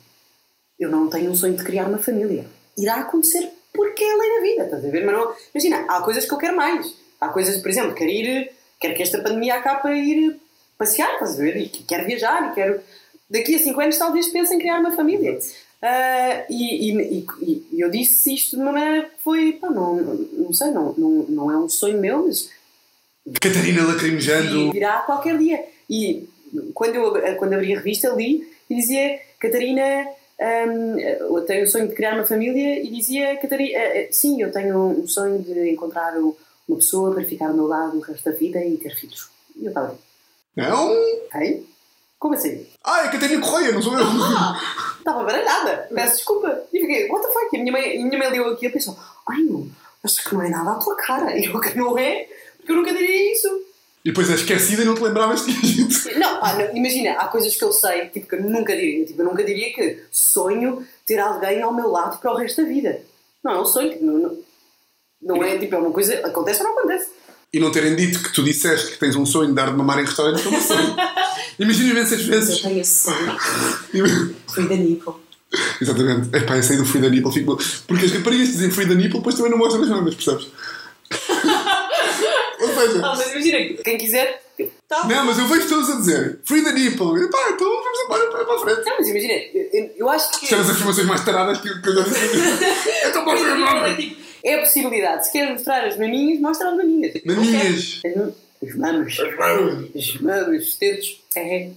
eu não tenho um sonho de criar uma família. Irá acontecer porque é a lei da vida, estás a ver? Mas não, imagina, há coisas que eu quero mais. Há coisas, por exemplo, quero ir, quero que esta pandemia acabe para ir passear, estás a ver? E que- quero viajar e quero. Daqui a 5 anos talvez pense em criar uma família. Ah, e, e- e- e eu disse isto de uma maneira que foi, pá, não, não sei, não, não, não é um sonho meu, mas Catarina lacrimejando. virá qualquer dia. E quando eu quando abri a revista, li e dizia Catarina. Eu tenho o sonho de criar uma família e dizia Catarina, eh, eh, sim, eu tenho um sonho de encontrar uma pessoa para ficar ao meu lado o resto da vida e ter filhos. E eu estava, Não? hein? Como assim? Ah, é Catarina Correia, não sou eu. Estava baralhada, peço desculpa. E fiquei, what the fuck? E a minha mãe, a minha mãe leu aquilo e pensou, ai não, acho que não é nada à tua cara. E eu que não é, porque eu nunca diria isso. E depois é esquecida e não te lembravas que dito. Não, pá, não, imagina, há coisas que eu sei, tipo, que eu nunca diria. Tipo, eu nunca diria que sonho ter alguém ao meu lado para o resto da vida. Não, é um sonho, tipo, não, não, não é, tipo, é uma coisa, acontece ou não acontece. E não terem dito que tu disseste que tens um sonho de dar de mamar em restaurante, como sonho. Imagina imensas Eu vezes. tenho esse sonho. Fui da Nipple. Exatamente. Epá, eu saí do Free da Nipple. Fico... Porque as raparigas dizem Free da Nipple, depois também não mostram as mamas, percebes? Seja, Não, mas imagina, quem quiser, tá. não, mas eu vejo todos a dizer Free da Nipple. Epá, então vamos embora para, para a frente. Não, mas imagina, eu, eu- acho que. Isto é das afirmações mais taradas que eu já disse. Então pode ver nada. É a possibilidade. Se queres mostrar as maminhas, mostra as maminhas. Maminhas. As mamas. As mamas, os dedos. É.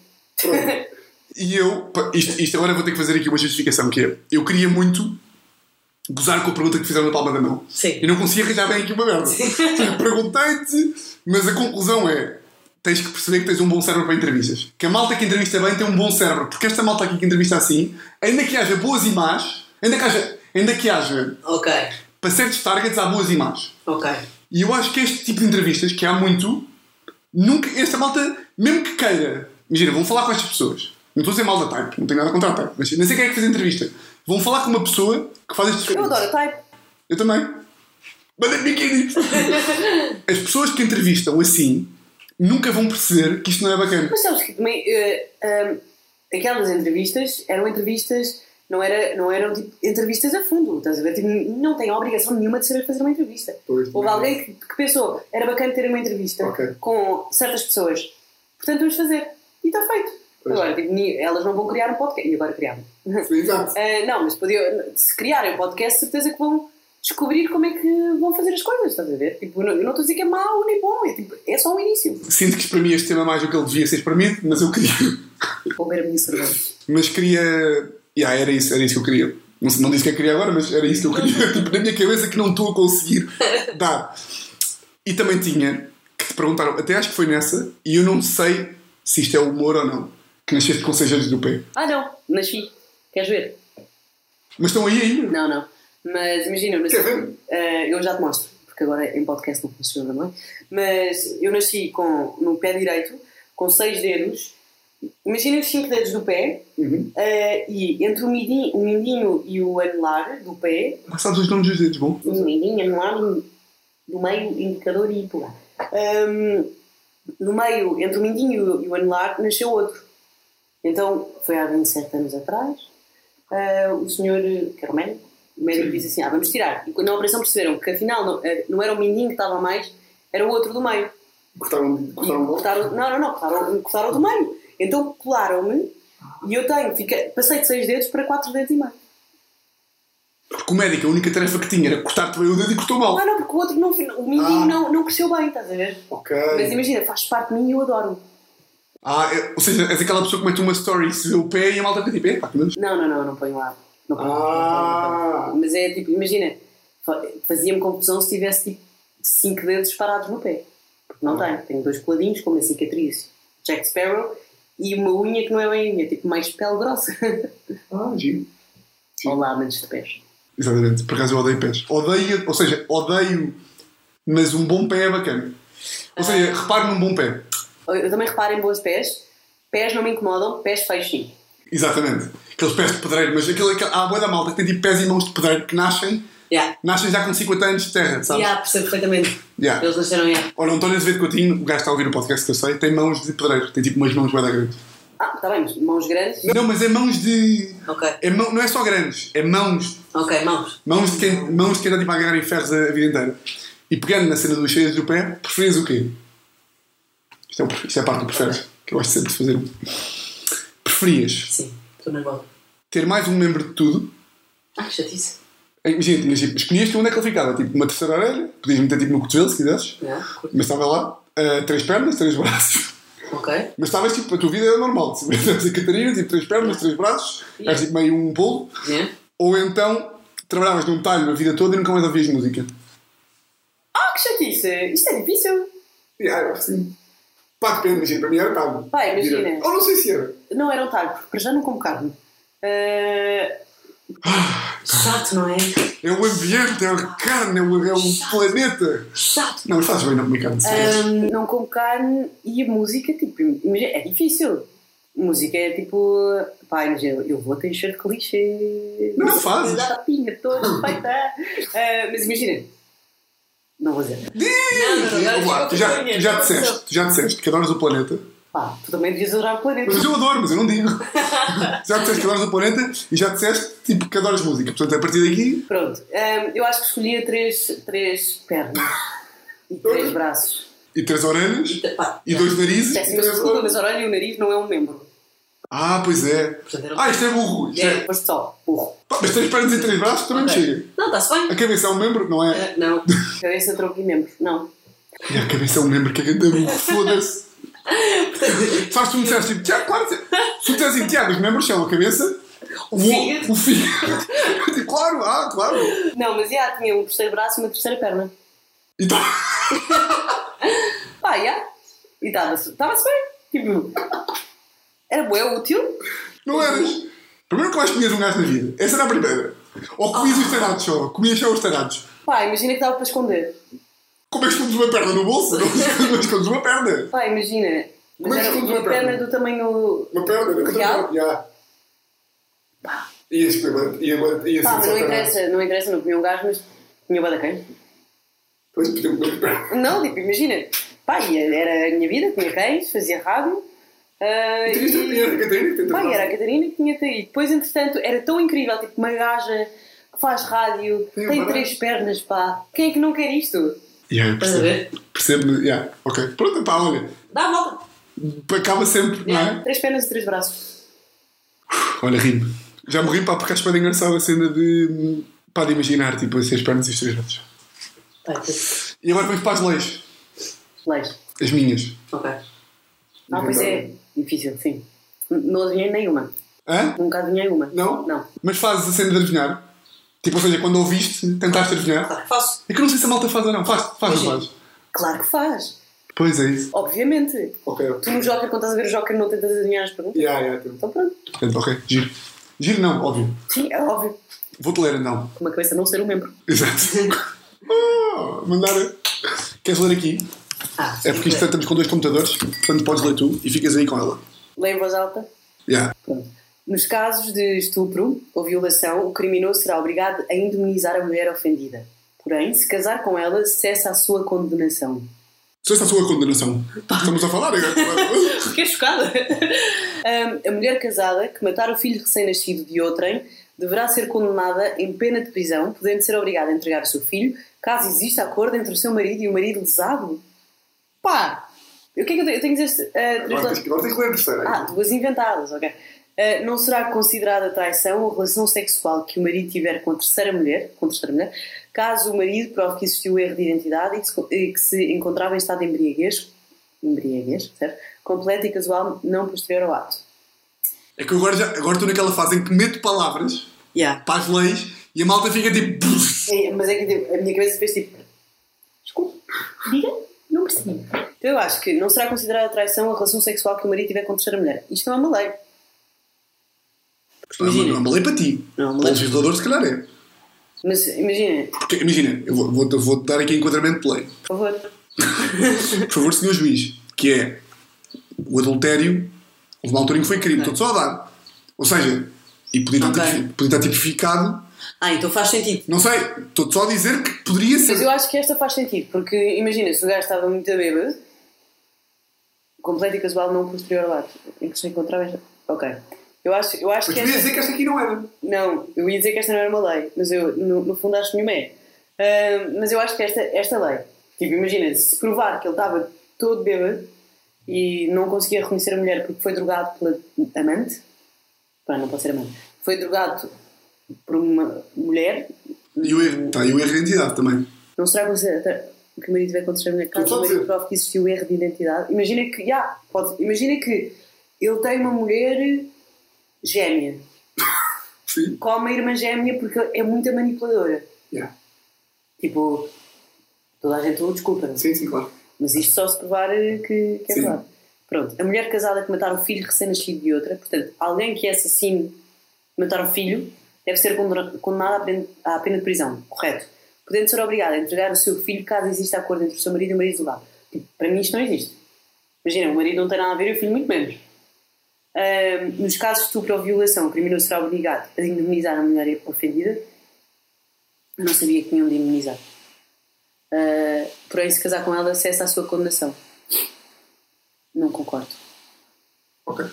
E eu, pá, isto, isto agora vou ter que fazer aqui uma justificação que é, eu queria muito gozar com a pergunta que fizeram na palma da mão. Sim. E não conseguia arranjar bem aqui uma merda. Perguntei-te, mas a conclusão é tens que perceber que tens um bom cérebro para entrevistas. Que a malta que entrevista bem tem um bom cérebro. Porque esta malta aqui que entrevista assim, ainda que haja boas e más, ainda que haja, ainda que haja Ok. para certos targets há boas e más. Ok. E eu acho que este tipo de entrevistas, que há muito, nunca. Esta malta, mesmo que queira. Imagina, vão falar com estas pessoas. Não estou a dizer mal da type, não tenho nada contra a type, mas nem sei quem é que fez a entrevista. Vão falar com uma pessoa que faz estes Eu adoro type. Eu também. Manda biquíni! As pessoas que entrevistam assim nunca vão perceber que isto não é bacana. Mas sabes que também eh, ahm, aquelas entrevistas eram entrevistas, não, era, não eram tipo entrevistas a fundo, estás a ver? Tipo, não tem obrigação nenhuma de saber fazer uma entrevista. Pois, Houve não. alguém que, que pensou, era bacana ter uma entrevista Ok. com certas pessoas, portanto vamos fazer. E está feito. Pois. Agora, tipo, elas não vão criar um podcast. E agora criaram. Exato. Ah, não, mas podiam, se criarem um podcast, certeza que vão descobrir como é que vão fazer as coisas, estás a ver? Tipo, eu não eu não estou a dizer que é mau nem bom, é, tipo, é só um início. Sinto que para mim este tema é mais do que ele devia ser para mim, mas eu queria. Vou ver a minha cerveja. Mas queria. Yeah, era isso, era isso que eu queria. Não, não disse que eu queria agora, mas era isso que eu queria. tipo, na minha cabeça que não estou a conseguir dar. E também tinha que te perguntaram, até acho que foi nessa, e eu não sei se isto é humor ou não, que nasceste com seis dedos do pé. Ah, não, nasci. Queres ver? Mas estão aí ainda. Não, não. Mas imagina, eu nasci. Ver? Ah, eu já te mostro, porque agora em podcast não funciona, não é? Mas eu nasci com, no pé direito, com seis dedos. Imagina os cinco dedos do pé, Uhum. ah, e entre o mindinho, o mindinho e o anular do pé, Mas sabes os nomes dos dedos, bom? o mindinho, anular, do meio, indicador e polegar. Ahm, no meio, entre o mindinho e o- e o anular, nasceu outro. Então, foi há 27 anos atrás, ah, o senhor, que era o médico, o médico disse assim, ah, vamos tirar. E quando na operação perceberam que afinal não, ah, não era o mindinho que estava mais, era o outro do meio. Cortaram, cortaram cortaram, não, não, não, cortaram, cortaram do meio. Então colaram-me e eu tenho, passei de 6 dedos para 4 dedos e meio. Porque o médico, a única tarefa que tinha era cortar-te bem o dedo e cortou mal. Ah, não, porque o outro não, o mindinho Ah. não, não cresceu bem, estás a ver? Ok. Mas imagina, faz parte de mim e eu adoro. Ah, é- ou seja, és aquela pessoa que mete uma story se vê o pé e a malta fica tipo, é pá, que menos. Não, não, não, não ponho lá. Não ponho, Ah. não ponho, não ponho. Mas é tipo, imagina, fa- fazia-me confusão se tivesse tipo 5 dedos parados no pé. Porque não tenho. Tenho dois coladinhos com uma cicatriz Jack Sparrow e uma unha que não é bem unha, tipo mais pele grossa. Ah, giro. Olá, amantes de pés. Exatamente, por acaso eu odeio pés. Odeio, ou seja, odeio, mas um bom pé é bacana. Ou seja, repare num bom pé. Eu também reparo em bons pés. Pés não me incomodam, pés feios sim. Exatamente. Aqueles pés de pedreiro, mas aquele, aquele, há a boa da malta que tem tipo pés e mãos de pedreiro que nascem, Yeah. nascem já com 50 anos de terra, sabes? Yeah, percebo perfeitamente. Yeah. Eles nasceram, yeah. Ora, o António Azevedo Coutinho, o gajo está a ouvir o podcast que eu sei, tem mãos de pedreiro, tem tipo umas mãos bem grandes. Ah, está bem, mas mãos grandes. Não, mas é mãos de. Ok. É mão, não é só grandes, é mãos. Ok, mãos. Mãos de quem, mãos de quem está tipo, a agarrar em ferros a, a vida inteira. E pegando na cena dos cheios do pé, preferias o quê? Isto é, isto é a parte do preferes, que eu gosto sempre de fazer. um. Preferias Sim, estou nervosa. ter mais um membro de tudo? Ah, que chatice. Imagina, tinhas, tipo, escolhias tu onde é que ele ficava, tipo uma terceira orelha, podias meter tipo no cotovelo se quisesses, Yeah, mas estava lá, ah, três pernas, três braços. ok. Mas estavas tipo, a tua vida era normal, se a Catarina, tipo três pernas, três braços, eras tipo meio um polvo, Yeah. ou então trabalhavas num talho a vida toda e nunca mais ouvias música. Ah, que chatice. Isto é difícil. Yeah. Pá, depende, imagina. Para mim era tarde. Pá, imagina. Ou não sei se era. Não era um talho, porque já não como carne. Ah, Chato, não é? É o ambiente, é a carne, é o, é o planeta. Chato. Não, fazes bem não comer carne. Ahm, não como carne e a música, tipo, imagina, é difícil. Música é tipo, pá, imagina, eu vou ter cheiro de clichê. Não fazes. Dar a pinha toda feita. Ah, mas imagina, não vou dizer. Diz! Não, não, não, Vamos lá, não, tu já, tu já disseste, tu já disseste que adoras o planeta. Pá, tu também devias adorar o planeta. Mas eu adoro, mas eu não digo. já disseste que adoras o planeta e já disseste tipo, que adoras música. Portanto, a partir daqui, Pronto, ahm, eu acho que escolhia três, três pernas e três braços. e três orelhas Pá, e dois narizes. Péssima desculpa, mas a orelha e o nariz não é um membro. Ah, pois é. Portanto, um- Ah, isto é burro. Isto É, é... só, burro. Mas três pernas e três braços também me Ok. chega. Não, está-se bem. A cabeça é um membro, não é? Ah, não, cabeça, tronco e membros. Não. E a cabeça é um membro que é grande. Foda-se. Sabes, tu me disseste tipo, Tiago, claro. Se tu disseste assim, Tiago, os membros são a cabeça, o, fígado. o fígado. Claro, ah, claro. Não, mas já tinha um terceiro braço e uma terceira perna. Então, Pá, já. E estava-se estava-se bem. Tipo, era bué útil. não eras. Primeiro que mais comias um gajo na vida. Essa era a primeira. Ou comias os tarados só. Comias só os tarados. Pá, imagina que dava para esconder. Como é que escondes uma perna no bolso? Não escondes uma perna. Pá, imagina. Como é que era esconde uma uma perna? perna do tamanho. Uma perna, Real? Já. Ia experimentar. Ia ia Pá, mas não interessa, não interessa, não comia um gajo, mas tinha o badacães. Depois podia comer perna. Não, tipo, imagina. Pá, era a minha vida, tinha cães, fazia rádio. De e- a Catarina que tenta era a Catarina que tinha e depois, entretanto, era tão incrível, tipo, uma gaja que faz rádio, Tem tem uma três pernas, pá. Quem é que não quer isto? Yeah, ver? Percebo, yeah, ok. Pronto, pá, olha. Dá a volta. Acaba sempre, não Yeah, é? Três pernas e três braços. Olha, rimo. Já me ri, pá, porque acho bem engraçado a cena de. pá, de imaginar, tipo, as seis pernas e os três braços. Ai, que- E agora vamos para as leis. Leis. As minhas. Ok. Ah, pois é. Difícil, sim. Não adivinhei nenhuma. Hã? Nunca adivinhei uma. Não? Não. Mas fazes a cena de adivinhar? Tipo, ou seja, quando ouviste, tentaste adivinhar? Claro que faço. É que eu não sei se a malta faz ou não. Faz, faz Imagina. faz? Claro que faz. Pois é isso. Obviamente. Ok. Tu no Joker, quando estás a ver o Joker, não tentas adivinhar as perguntas. Já, já. tem. Então pronto. Portanto, ok, giro. Giro não, óbvio. Sim, é óbvio. Vou-te ler então. Com uma cabeça não ser um membro. Exato. Oh, mandar. Queres ler aqui? Ah, É porque isto estamos com dois computadores, portanto podes ler tu e ficas aí com ela. Leia em voz alta. Yeah. Pronto. Nos casos de estupro ou violação, o criminoso será obrigado a indemnizar a mulher ofendida. Porém, se casar com ela, cessa a sua condenação. Se essa é a sua condenação. Estamos a falar agora. Fiquei chocada. Um, a mulher casada que matar o filho recém-nascido de outrem deverá ser condenada em pena de prisão, podendo ser obrigada a entregar o seu filho, caso exista acordo entre o seu marido e o marido lesado. Pá! O que é que eu tenho, eu tenho que dizer? Uh, Agora tens agora tens que ler a terceira. ah, duas inventadas, ok. Uh, não será considerada traição ou relação sexual que o marido tiver com a terceira mulher, com a terceira mulher, caso o marido prove que existiu erro de identidade e que, se, e que se encontrava em estado de embriaguez, embriaguez, certo? Completo e casual, não posterior ao ato. É que eu agora, já, agora estou naquela fase em que meto palavras Yeah. para as leis e a malta fica tipo. É, mas é que tipo, a minha cabeça fez tipo. Desculpa, diga, não percebi. Então eu acho que não será considerada traição a relação sexual que o marido tiver com a terceira mulher. Isto não é uma lei. Não é uma- não é uma lei para ti. Não é uma Para o lei. legislador, se calhar é. Mas imagina, Porque, imagina, eu vou, vou, vou dar aqui enquadramento de lei. por favor. Por favor, senhor juiz, que é o adultério, houve uma altura em que foi crime, estou só a dar. Ou seja, e podia estar tipificado, Ah, então faz sentido. não sei, estou só a dizer que poderia Mas ser. eu acho que esta faz sentido, porque imagina, se o gajo estava muito a bêbado, completo e casual não posterior ato, em que se encontrava. Ok. Eu acho, eu acho Mas que tu ias esta... dizer que esta aqui não era. Não, eu ia dizer que esta não era uma lei, mas eu, no, no fundo, acho que nenhuma é. Ah, mas eu acho que esta, esta lei, tipo, imagina, se provar que ele estava todo bêbado e não conseguia reconhecer a mulher porque foi drogado pela amante, pá, não pode ser amante, foi drogado por uma mulher, E o erro, tá, e o erro de identidade também. não será que o marido tiver contra a mulher caso Estou o marido prove que existiu erro de identidade? Imagina que, já, pode, imagina que ele tem uma mulher gêmea, Sim. com uma irmã gêmea porque é muito manipuladora. Yeah. Tipo, toda a gente o desculpa, não é? Sim, sim, claro. mas isto só se provar que, que é Sim. verdade. Pronto, a mulher casada que matar o filho recém-nascido de outra, portanto, alguém que é assassino matar o filho, deve ser condena- condenado à pena, de prisão, correto? Podendo ser obrigado a entregar o seu filho caso exista acordo entre o seu marido e o marido isolado. Tipo, para mim isto não existe. Imagina, o marido não tem nada a ver e o filho muito menos. Nos casos de estupro ou violação, o criminoso será obrigado a indemnizar a mulher ofendida. Não sabia que tinham de indemnizar. Ah, porém, se casar com ela, acessa à sua condenação. Não concordo. Ok.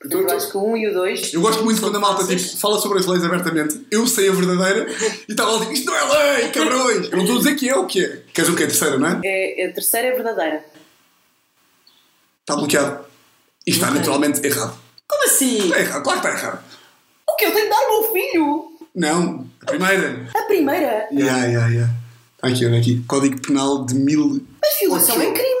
Porque eu acho que o 1 e o 2. Eu gosto muito quando a malta tipo, fala sobre as leis abertamente. Eu sei a verdadeira e está lá tipo, isto não é lei, cabrões. Eu não estou a dizer que é o que é. Queres o que é a terceira, não é? É, a terceira é verdadeira. Está bloqueado. E está naturalmente errado. Como assim? É errado, claro que está errado. O que? Eu tenho de dar ao meu filho? Não, a primeira. A primeira? Yeah, yeah, yeah. Está aqui, olha aqui. Código Penal de mil. Mas violação é crime!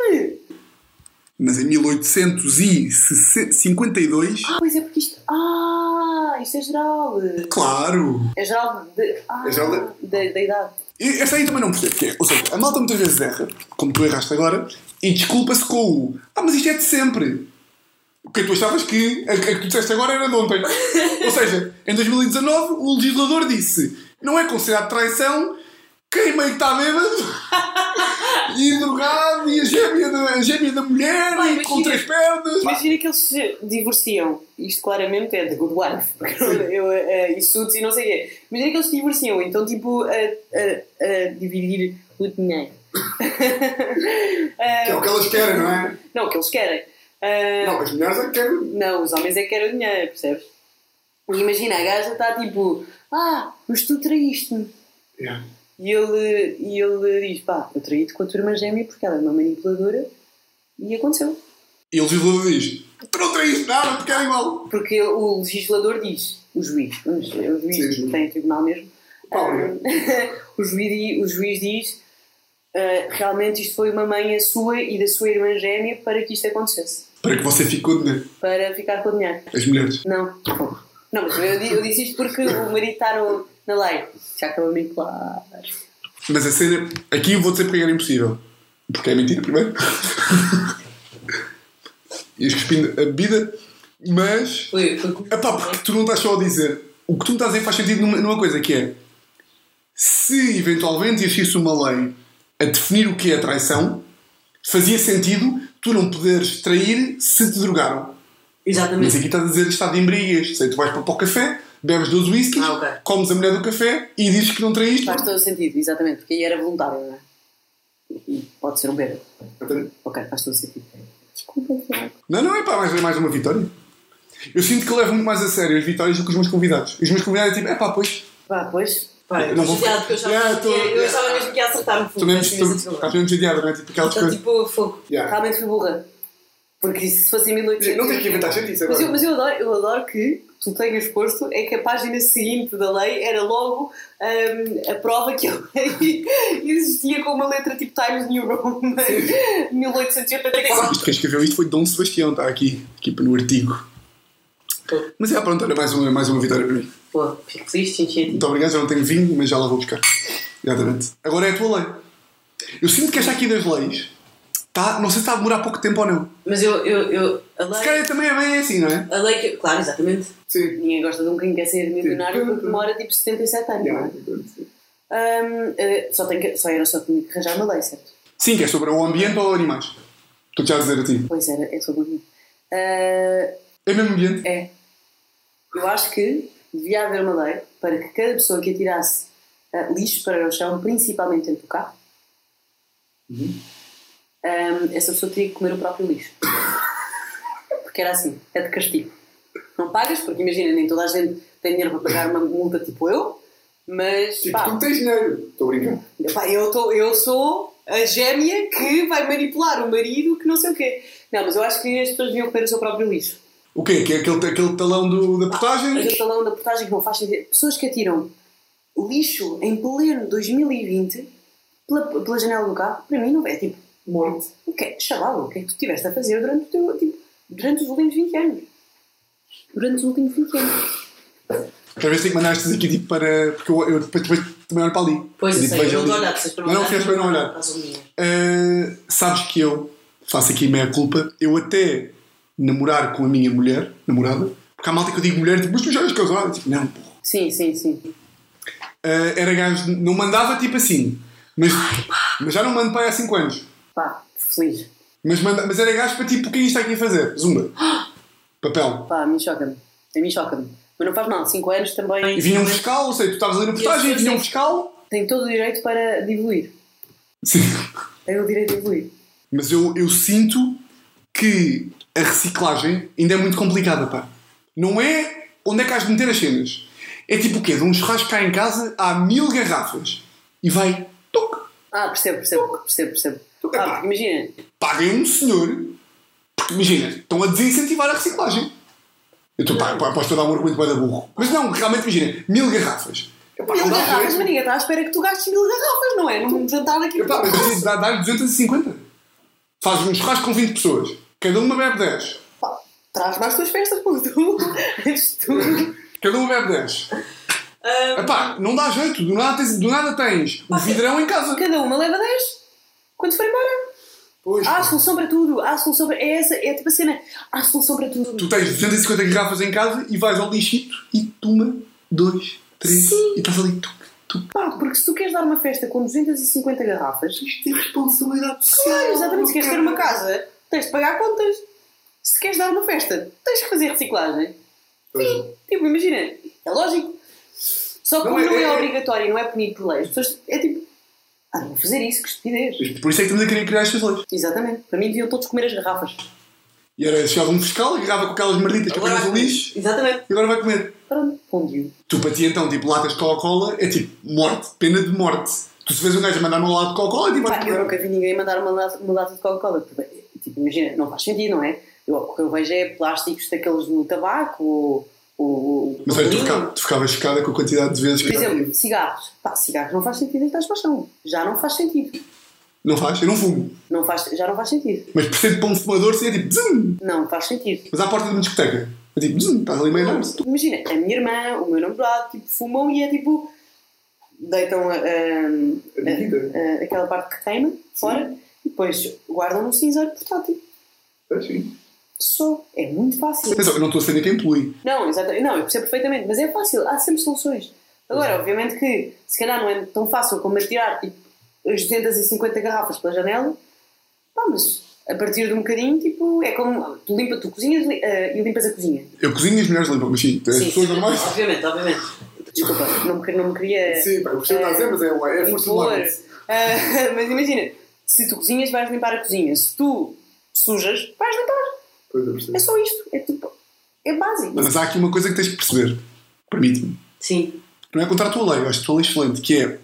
Mas em 1852. Ah, pois é porque isto. Ah, isto é geral. Claro! É geral de. Ah, É geral da, da idade. E essa aí também não percebo. Que é, ou seja, a malta muitas vezes erra, como tu erraste agora, e desculpa-se com o. Ah, mas isto é de sempre. O que tu achavas que a, a que tu disseste agora era de ontem. ou seja, em 2019 o legislador disse: não é considerado traição quem meio que está bêbado e drogado e a gêmea da, a gêmea da mulher Vai, e com imagina- três pernas. Imagina que eles se divorciam. Isto claramente é The Good Wife. Eu, eh, e suits e não sei o quê. Imagina que eles se divorciam. Então, tipo, a, a, a dividir o dinheiro. Que é o que elas querem, não é? Não, o que eles querem. Ah, Não, as mulheres é que querem. Não, os homens é que querem o dinheiro, percebes? E imagina, a gaja está tipo, ah, mas tu traíste-me. Yeah. E ele, e ele diz, pá, eu traí-te com a tua irmã gêmea porque ela é uma manipuladora e aconteceu. E o legislador diz: tu não traíste nada porque era igual. Porque o legislador diz, o juiz, dizer, o juiz Sim, tem tribunal mesmo, ah, o, juiz, o juiz diz, ah, realmente isto foi uma manha sua e da sua irmã gêmea para que isto acontecesse. Para que você fique com o dinheiro. Para ficar com o dinheiro. As mulheres. Não. Não, mas eu, eu disse isto porque o marido está no- na lei. Já acabou bem claro. Mas a cena. Aqui eu vou dizer porque era impossível. Porque é mentira, primeiro. Ias cuspindo a bebida, mas. Foi, foi Epá, porque tu não estás só a dizer. O que tu me estás a dizer faz sentido numa, numa coisa que é. Se eventualmente existisse uma lei a definir o que é traição, fazia sentido tu não poderes trair se te drogaram. Mas Exatamente. aqui estás a dizer estado de embriaguez. Sei, tu vais para, para o café, bebes 12 whiskies, Ah, ok. comes a mulher do café e dizes que não traíste. Faz todo o sentido, exatamente, porque aí era voluntário, não é? E pode ser um. Então, Ok, faz todo sentido. Desculpa, Tiago. Não, não, é pá, mais, mais uma vitória. Eu sinto que levo muito mais a sério as vitórias do que os meus convidados. Os meus convidados é tipo, é pá, pois. Vá, pois. Pá, Eu não vou- porque eu achava, Yeah, tô- eu achava mesmo que ia acertar-me. Estou mesmo, Assim, mesmo chateada, não é? Tipo aquelas coisas. tipo, fogo. yeah. Realmente fui burra. Porque se fosse em 1800. Não tens que inventar chatice Mas eu, agora. mas eu adoro, eu adoro que tu tenhas posto é que a página seguinte da lei era logo hum, a prova que a lei existia com uma letra tipo Times New Roman 1884. Isto quem escreveu isto foi Dom Sebastião, está aqui, aqui no artigo. Mas é, pronto, olha, mais uma, mais uma vitória para mim. Pô, fico feliz, tchim Muito obrigado, já não tenho vinho, mas já lá vou buscar. Exatamente. Agora é a tua lei. Eu sinto que esta aqui das leis, tá, não sei se está a demorar pouco tempo ou não. Mas eu, eu, eu a Se lei, calhar também é bem assim, não é? a lei que, claro, exatamente. Sim. Ninguém gosta de um quem quer ser milionário porque demora tipo 77 anos. não é? Sim. Hum, eh, só, tem que, só era só tinha que arranjar uma lei, certo? Sim, que é sobre o ambiente ou animais. Estou já a dizer a ti. Pois era, é sobre mim. Uh, É mesmo ambiente? É. Eu acho que devia haver uma lei para que cada pessoa que atirasse ah, lixo para o chão, principalmente dentro do carro, ahm, essa pessoa teria que comer o próprio lixo. Porque era assim, é de castigo. Não pagas, porque imagina, nem toda a gente tem dinheiro para pagar uma multa tipo eu, mas Tipo, pá, tu não tens dinheiro. Estou brincando. Pá, eu, tô, eu sou a gêmea que vai manipular o marido que não sei o quê. Não, mas eu acho que as pessoas deviam comer o seu próprio lixo. O quê? Que é aquele, aquele talão do, da portagem? Aquele talão da portagem que não faz sentido. Pessoas que atiram lixo em pleno 2020 pela, pela janela do carro, para mim não é tipo, Morte. o que é, o que é que tu estiveste a fazer durante, o teu, tipo, durante os últimos 20 anos? Durante os últimos 20 anos. Vezes tenho que mandar estas aqui tipo, para. Porque eu, eu depois, depois também olho para ali. Pois, E eu sei, eu vou olhar, vocês para Não, não, fizeste bem não olhar. Uh, sabes que eu faço aqui meia culpa. Eu até namorar com a minha mulher, namorada, porque há malta que eu digo mulher, tipo, mas tu já és casado? Tipo, não, porra. Sim, sim, sim. Uh, era gajo, não mandava tipo assim, mas, mas já não mando para aí há 5 anos. Pá, feliz. Mas, manda, mas era gajo para tipo, o que é isto está aqui a fazer? Zumba. Papel. Pá, a mim choca-me. A mim choca-me. Mas não faz mal, 5 anos também E vinha um fiscal, ou seja, tu estavas ali na portagem e vinha um fiscal. tem todo o direito para diluir. Sim. Tem o direito de diluir. Mas eu, eu sinto que a reciclagem ainda é muito complicada, pá. Não é onde é que has de meter as cenas. É tipo o quê? De um churrasco cá em casa há mil garrafas e vai. Toc, Ah, percebo, percebo, percebo, percebo. Epá. Ah, porque imagina, paguem um senhor. Porque imagina, estão a desincentivar a reciclagem. Eu estou, pá, pá, posso dar um argumento da burro. Mas não, realmente imagina, mil garrafas. Epá, mil não garrafas, mas ninguém está à espera que tu gastes mil garrafas, não é? Num jantar aqui. Epá, mas dá- dá-lhe 250. Fazes um churrasco com 20 pessoas. Cada uma bebe 10. Pá, Traz mais tuas festas, pô, tu. És tu. Cada uma bebe 10. Ah, Epá, não dá jeito. Do nada tens, do nada tens o vidrão em casa. Cada uma leva 10. Quando for embora. Pois. Há solução para tudo. Há solução para. É essa, é tipo a cena. Há solução para tudo. Tu tens 250 garrafas em casa e vais ao lixito e toma 2, 3 Sim. e estás ali. Tu, tu. Pá, porque se tu queres dar uma festa com 250 garrafas, Isto é responsabilidade social. claro, exatamente, se queres ter uma casa, tens de pagar contas. Se queres dar uma festa, tens que fazer reciclagem. Pois. Tipo, imagina, é lógico. Só que Não como é- não é, é- obrigatório e não é punido por lei, as pessoas. É tipo. Ah, vou fazer isso, que estupidez. Por isso é que estamos a querer criar estas leis. Exatamente. Para mim deviam todos comer as garrafas. E era, chegava um fiscal, agarrava com aquelas merditas que apanhas no lixo Exatamente. e agora vai comer. Pronto, fundiu. Tu para ti então, tipo, latas de Coca-Cola é tipo morte, pena de morte. Tu se vês um gajo a mandar um lado de Coca-Cola é tipo. Pá, eu nunca vi ninguém mandar uma lata, uma lata de Coca-Cola. Porque, Tipo, imagina, não faz sentido, não é? Eu, o que eu vejo é plásticos daqueles do tabaco ou. Ou Mas olha, tu, ficava, tu ficavas chocada com a quantidade de vezes Por que. exemplo, cigarros. Pá, cigarros não faz sentido em o chão. Já não faz sentido. Não faz? Eu não fumo. Não faz, já não faz sentido. Mas percebo para um fumador seria tipo. Zum! Não faz sentido. Mas à porta de uma discoteca. É tipo. Zum! Estás ali meio Não, nervoso. imagina, a minha irmã, o meu namorado, tipo, fumam e é tipo. deitam a, a- A aquela parte que queima fora e depois guardam no cinzeiro portátil. Pois sim. Só. É muito fácil. Atenção, eu não estou a defender quem polui. Não, exatamente. Não, eu percebo perfeitamente, mas é fácil, há sempre soluções. Agora, obviamente que se calhar não é tão fácil como atirar tipo, as 250 garrafas pela janela, pá, mas a partir de um bocadinho, tipo, é como tu limpas, tu cozinhas eh, e limpas a cozinha. Eu cozinho e as mulheres limpam, mas sim, as Sim, pessoas normais. obviamente, obviamente. Desculpa, não me, não me queria. Sim, pá, eu percebo o que estás a dizer, mas é, é a força. Ah, mas imagina, Se tu cozinhas, vais limpar a cozinha. Se tu sujas, vais limpar. Pois eu É percebo. só isto. É tipo. É básico. Mas há aqui uma coisa que tens que perceber. Permite-me. Sim. Não é contra a tua lei, eu acho a tua lei excelente, que é.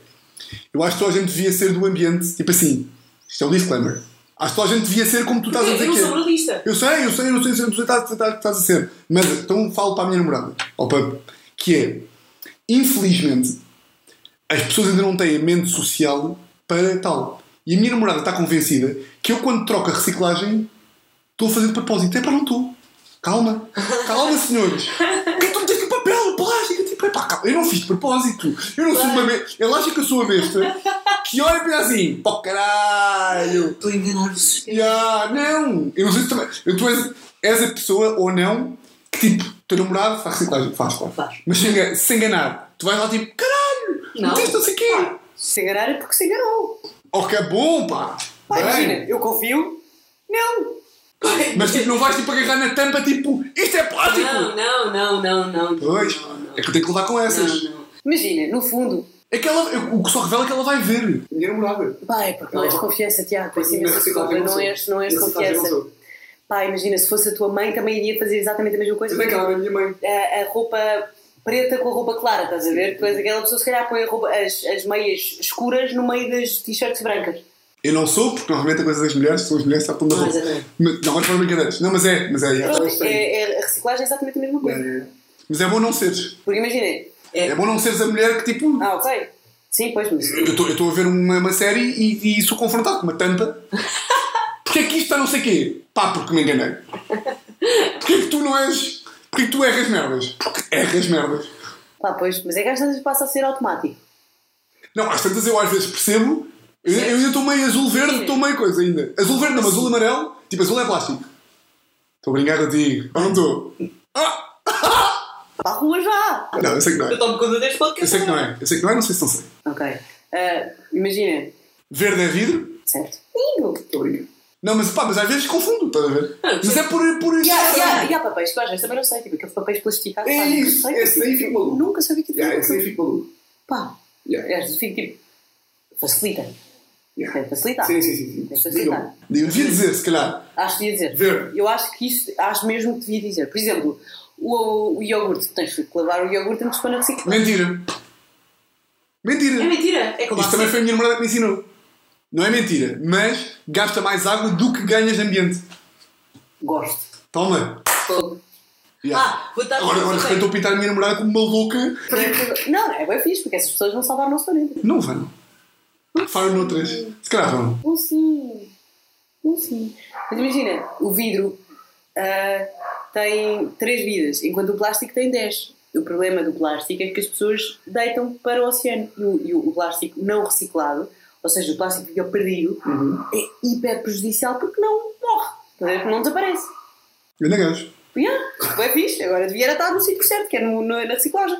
Eu acho que toda a gente devia ser do ambiente, tipo assim. Isto é o disclaimer. Acho que toda a gente devia ser como tu estás a Eu dizer não que sou é. moralista. Eu sei, eu sei, eu não sei se tu estás, estás, estás a ser. Mas então falo para a minha namorada, ou para, que é, infelizmente, as pessoas ainda não têm a mente social para tal. E a minha namorada está convencida que eu, quando troco a reciclagem, estou a fazer de propósito. É para não estou. Calma. Calma, senhores. Eu estou a meter aqui papel, plástico. Tipo, epá, calma. Eu não fiz de propósito. Eu não sou uma besta. Ele acha que eu sou a besta que olha e pensa assim: pó caralho. Estou a enganar o sistema. Ya, não! Eu não sei se também. Eu, tu és, és a pessoa ou não que tipo, teu namorado faz reciclagem. Faz, claro. Faz. Mas se enga- se enganar, tu vais lá tipo, caralho! Não. Tens não sei o quê! Se enganar é porque se enganou. Oh, que é bom, pá! Pá, imagina, eu confio. Não. Mas tipo, não vais tipo agarrar na tampa tipo, isto é plástico! Não, não, não, não, não. Pois, Não, não. é que eu tenho que levar com essas. Não, não. Imagina, no fundo. É que ela, o que só revela é que ela vai ver. Minha namorada. Pá, é porque não és confiança, Tiago. Reciclagem não sou. és, não és confiança. Pá, imagina, se fosse a tua mãe também iria fazer exatamente a mesma coisa. Também que ela é a minha mãe. a, a roupa preta com a roupa clara, estás a ver? És aquela pessoa se calhar põe a roupa, as, as meias escuras no meio das t-shirts brancas. Eu não sou, porque normalmente a coisa das mulheres são as mulheres que estão da Não, roupa. Mas- Não, mas foram brincadeiras. Não, mas é, mas é. é. Pronto, é, é- a reciclagem é exatamente a mesma coisa. É. Mas é bom não seres. Porque imaginem, É bom não seres a mulher que tipo. ah, ok, sim, pois, mas Eu estou a ver uma, uma série e, e sou confrontado com uma tampa. Porquê é que isto está não sei quê? Pá, porque me enganei. Porquê é que tu não és. Porquê é que tu erras merdas? Porque erras merdas. pá, pois, mas é que às vezes passa a ser automático. Não, às tantas eu às vezes percebo. Eu, eu ainda estou meio azul-verde, estou meio coisa ainda. Azul-verde não, mas azul-amarelo. Tipo, azul é plástico. Estou a brincar contigo. Ou não estou? Ah! Para a rua já! Não, eu sei que não Eu é. tomo conta deste Eu podcast. sei que não é. Eu sei que não é, não sei se não sei. Ok. Ah, imagina, Verde é vidro? certo? Lindo! Estou a brincar. Não, mas pá, mas às vezes confundo, estás a ver? Ah, Mas é por. por E há, e, há, e há papéis que eu às vezes também não sei, tipo aqueles papéis plastificados. É pá, isso, sei, esse aí fica maluco. Nunca sabia que Yeah, tinha. esse aí fica maluco. Pá, Yeah. às vezes fico tipo, facilita. Yeah. Tem facilitar. Sim, sim, sim. sim. Tem facilitar. Eu devia dizer, se calhar. Acho que devia dizer. Verde. Eu acho que isso, acho mesmo que devia dizer. Por exemplo, o, o iogurte, tens que lavar o iogurte antes de pôr na reciclagem. Mentira. Mentira. É mentira. É Isto também foi a minha namorada que me ensinou. Não é mentira, mas gasta mais água do que ganhas de ambiente. Gosto. Toma. Fogo. Yeah. Ah, vou dar Agora, agora de repente estou a pintar a minha namorada como uma louca. Não, é bem fixe, porque essas pessoas vão salvar o nosso planeta. Não vão. Falam noutras. Se calhar vão. Não sim. Não sim. Mas imagina, o vidro ah, tem 3 vidas, enquanto o plástico tem 10. O problema do plástico é que as pessoas deitam para o oceano. E o, e o plástico não reciclado, ou seja, o plástico fica perdido, é hiper prejudicial porque não morre. Não desaparece. Ainda gajo. Yeah, é fixe. Agora devia estar no sítio certo, que é no, no- na reciclagem.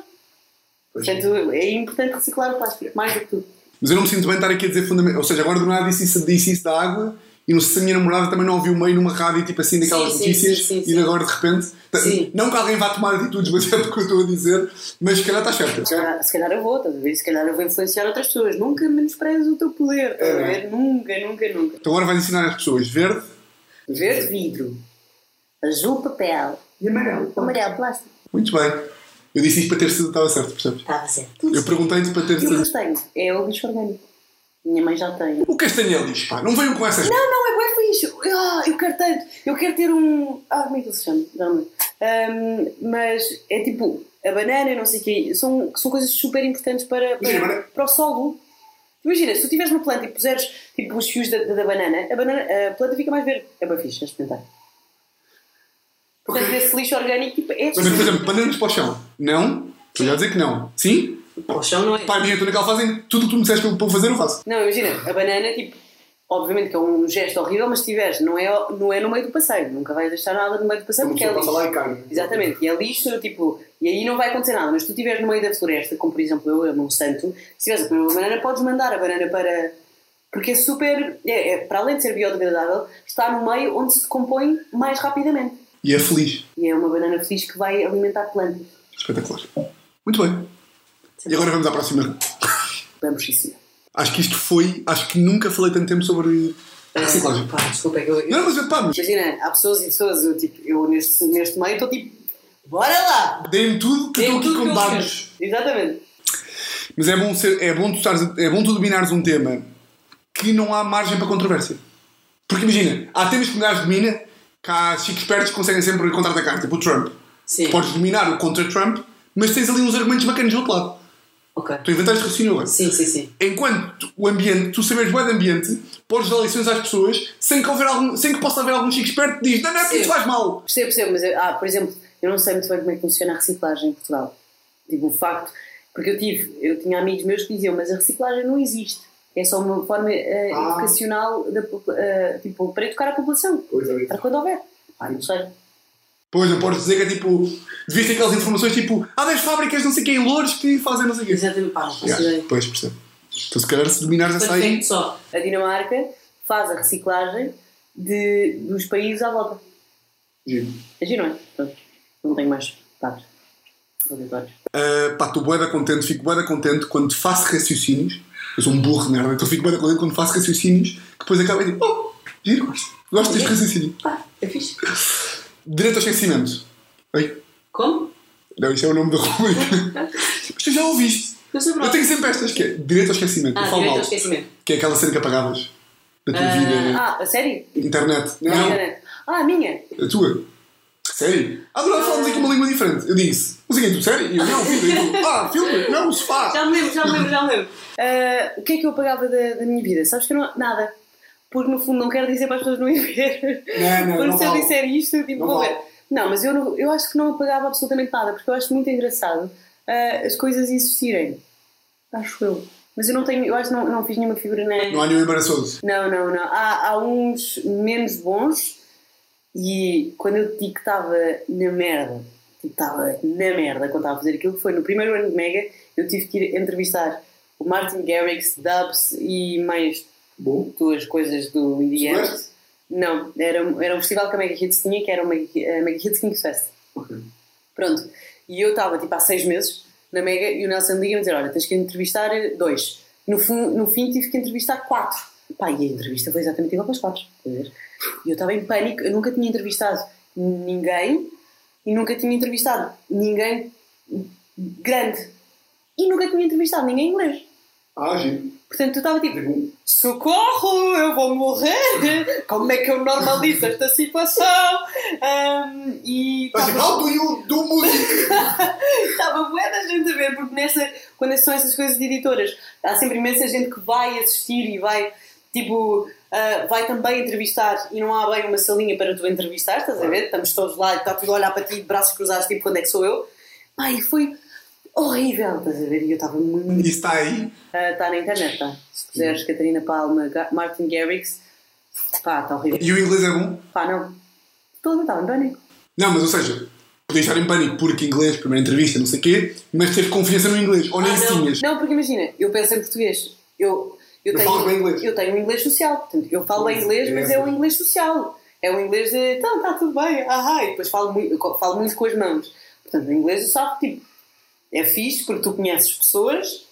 Pois. Portanto, é importante reciclar o plástico, mais do que tudo. Mas eu não me sinto bem estar aqui a dizer fundamental. Ou seja, agora do nada disse isso, disse isso da água e não sei se a minha namorada também não ouviu meio numa rádio tipo assim daquelas Sim, sim, notícias sim, sim, e agora de repente. Sim. Não que alguém vá tomar atitudes, mas é porque eu estou a dizer, mas se calhar está certo. Se calhar, se calhar eu vou, estás a ver? Se calhar eu vou influenciar outras pessoas. Nunca menosprezes o teu poder, estás a ver? Nunca, nunca, nunca. Então agora vais ensinar as pessoas verde. Verde vidro, azul papel, E amarelo. amarelo plástico. Muito bem. Eu disse isto para ter sido, estava certo, percebes? Estava certo. Eu perguntei-te para ter E o sido. castanho é o lixo orgânico. Minha mãe já tem. O castanho é lixo, pá. Não venham com essas. Não, não, é bem lixo. Ah, eu quero tanto. Eu quero ter um. Ah, como é que ele se chama? Não lembro. Ahm, mas é tipo, a banana, não sei o quê, são, são coisas super importantes para, Imagina, para, banana- para o solo. Imagina, se tu tiveres uma planta e puseres tipo, os fios da, da, da banana, a, banana, a planta fica mais verde. É bem fixe, a experimentar. Portanto, Ok. esse lixo orgânico tipo, é. Mas, por exemplo, bananas para o chão. Não. Estou já a dizer que não. Sim? Para o chão não é. A minha estou naquela fase em que tudo o que tu me disseste para fazer, eu faço. Não, imagina, a banana, tipo, obviamente que é um gesto horrível, mas se tiveres, não é, não é no meio do passeio. Nunca vais deixar nada no meio do passeio Uma porque é lixo. lá e cai. Exatamente, e é lixo, tipo, e aí não vai acontecer nada. Mas se tu estiveres no meio da floresta, como por exemplo eu, eu num santo, se tiveres a comer uma banana, podes mandar a banana para. Porque é super. É, é, para além de ser biodegradável, está no meio onde se decompõe mais rapidamente. E é feliz. E é uma banana feliz que vai alimentar plantas. Espetacular. Muito bem. E agora vamos à próxima. Vamos sim. Acho que isto foi. Acho que nunca falei tanto tempo sobre reciclagem. Pá, desculpa, é que eu. eu- Não, mas pá, mas Imagina, há pessoas e pessoas, eu, tipo, eu neste, neste meio estou tipo, bora lá! deem-me tudo que eu estou aqui tudo com que eu dados. Exatamente. Mas é bom, ser, é, bom tu estares, é bom tu dominares um tema que não há margem para controvérsia. Porque imagina, há temas que um gajo domina que há chicos espertos conseguem sempre contra-atacar, tipo o Trump. Sim. Podes dominar o contra Trump, mas tens ali uns argumentos bacanas do outro lado. Ok. Tu inventaste raciocínio agora. Sim, sim, sim. Enquanto o ambiente, tu saberes bem de ambiente, podes dar lições às pessoas sem que, houver algum, sem que possa haver algum chico esperto que diz: Não, não, porque isso Sim. faz mal. Percebo, percebo, mas ah, por exemplo, eu não sei muito bem como é que funciona a reciclagem em Portugal. Tipo, o facto, porque eu tive, eu tinha amigos meus que diziam, mas a reciclagem não existe. É só uma forma eh, Ah. educacional popula- eh, tipo, para educar a população. Pois é. Para quando houver. Ah, não sei. Pois, não podes dizer que é tipo. Devias ter aquelas informações tipo: Há 10 fábricas, não sei quem, em Louros que fazem não sei o quê. Exatamente, pá, Yeah. Pois, percebo. Então, se calhar, se dominares essa aí. Só. A Dinamarca faz a reciclagem de, dos países à volta. Giro. É giro, não é? Pronto. Não tenho mais dados. Uh, pá, estou bué contente, fico bué contente quando faço raciocínios. Eu sou um burro merda, então fico bué contente quando faço raciocínios que depois acaba e digo, oh, giro, gosto. Gosto deste raciocínio. Pá, é fixe. Direito ao esquecimento. Oi? Como? Não, isso é o nome da rubrica. Mas tu já ouviste. Eu Eu tenho sempre estas, que é direito ao esquecimento. Ah, eu falo direito ao esquecimento. Que é aquela cena que apagavas da tua Ah. vida. Ah, a sério? Internet. Não, internet. Ah, a minha? a tua. Sério? Ah, durante falamos aqui uma língua diferente. Eu disse, sei quem tu, sério? E eu, não, filme. Tu, ah, filme? Não, sofá. Já me lembro, já me lembro, já me lembro. Ah, o que é que eu apagava da, da minha vida? Sabes que eu não. Nada. Porque no fundo não quero dizer para as pessoas não ir ver. Não, não, Porque não se eu vale. disser isto, tipo, Não vou vale. ver. Não, mas eu, não- eu acho que não apagava absolutamente nada, porque eu acho muito engraçado ah, as coisas existirem. Acho eu. Mas eu não tenho, eu acho que não, não fiz nenhuma figura nem. Não há nenhum embaraçoso. Não, não, não. Há, há uns menos bons e quando eu digo que estava na merda, tipo, estava na merda quando estava a fazer aquilo, foi no primeiro ano de Mega, eu tive que ir entrevistar o Martin Garrix, Dubs e mais Bom. duas coisas do. Soubeste? Não, era, era um festival que a Mega Hits tinha, que era o Mega, a Mega Hits Kings Fest. Ok. Pronto. E eu estava tipo há seis meses na Mega e o Nelson liga-me dizer: Olha, tens que entrevistar dois. No, fim- no fim tive que entrevistar quatro. Pá, e a entrevista foi exatamente igual para os quatro. E eu estava em pânico, eu nunca tinha entrevistado ninguém e nunca tinha entrevistado ninguém grande. E nunca tinha entrevistado ninguém inglês. Ah, giro. Portanto, eu estava tipo: Socorro, eu vou morrer! Como é que eu normalizo esta situação? Ahm, e tipo, how do you do? Estava bué da gente a ver, porque nessa, quando são essas coisas de editoras, há sempre imensa gente que vai assistir e vai, tipo, ah, vai também entrevistar e não há bem uma salinha para tu entrevistar, estás a ver? Estamos todos lá e está tudo a olhar para ti de braços cruzados, tipo, quando é que sou eu? E foi horrível, estás a ver? E eu estava muito... Isso está aí. Está na internet, está. Se puseres Catarina Palma, Martin Garrix, pá, está horrível. E o inglês é bom? Pá, não. Toda estava em pânico. Não, mas ou seja, podias estar em pânico porque inglês, primeira entrevista, não sei o quê, mas teve confiança no inglês. Ou nem Ah, se não. tinhas. Não, porque imagina, eu penso em português. Eu, eu, Eu tenho, falo bem inglês. Eu tenho um inglês social. Portanto, eu falo bem inglês, é mas assim. é um inglês social. É um inglês de, então, está tudo bem, ah, e depois falo muito, falo muito com as mãos. Portanto, o inglês eu sabe, tipo, é fixe porque tu conheces pessoas,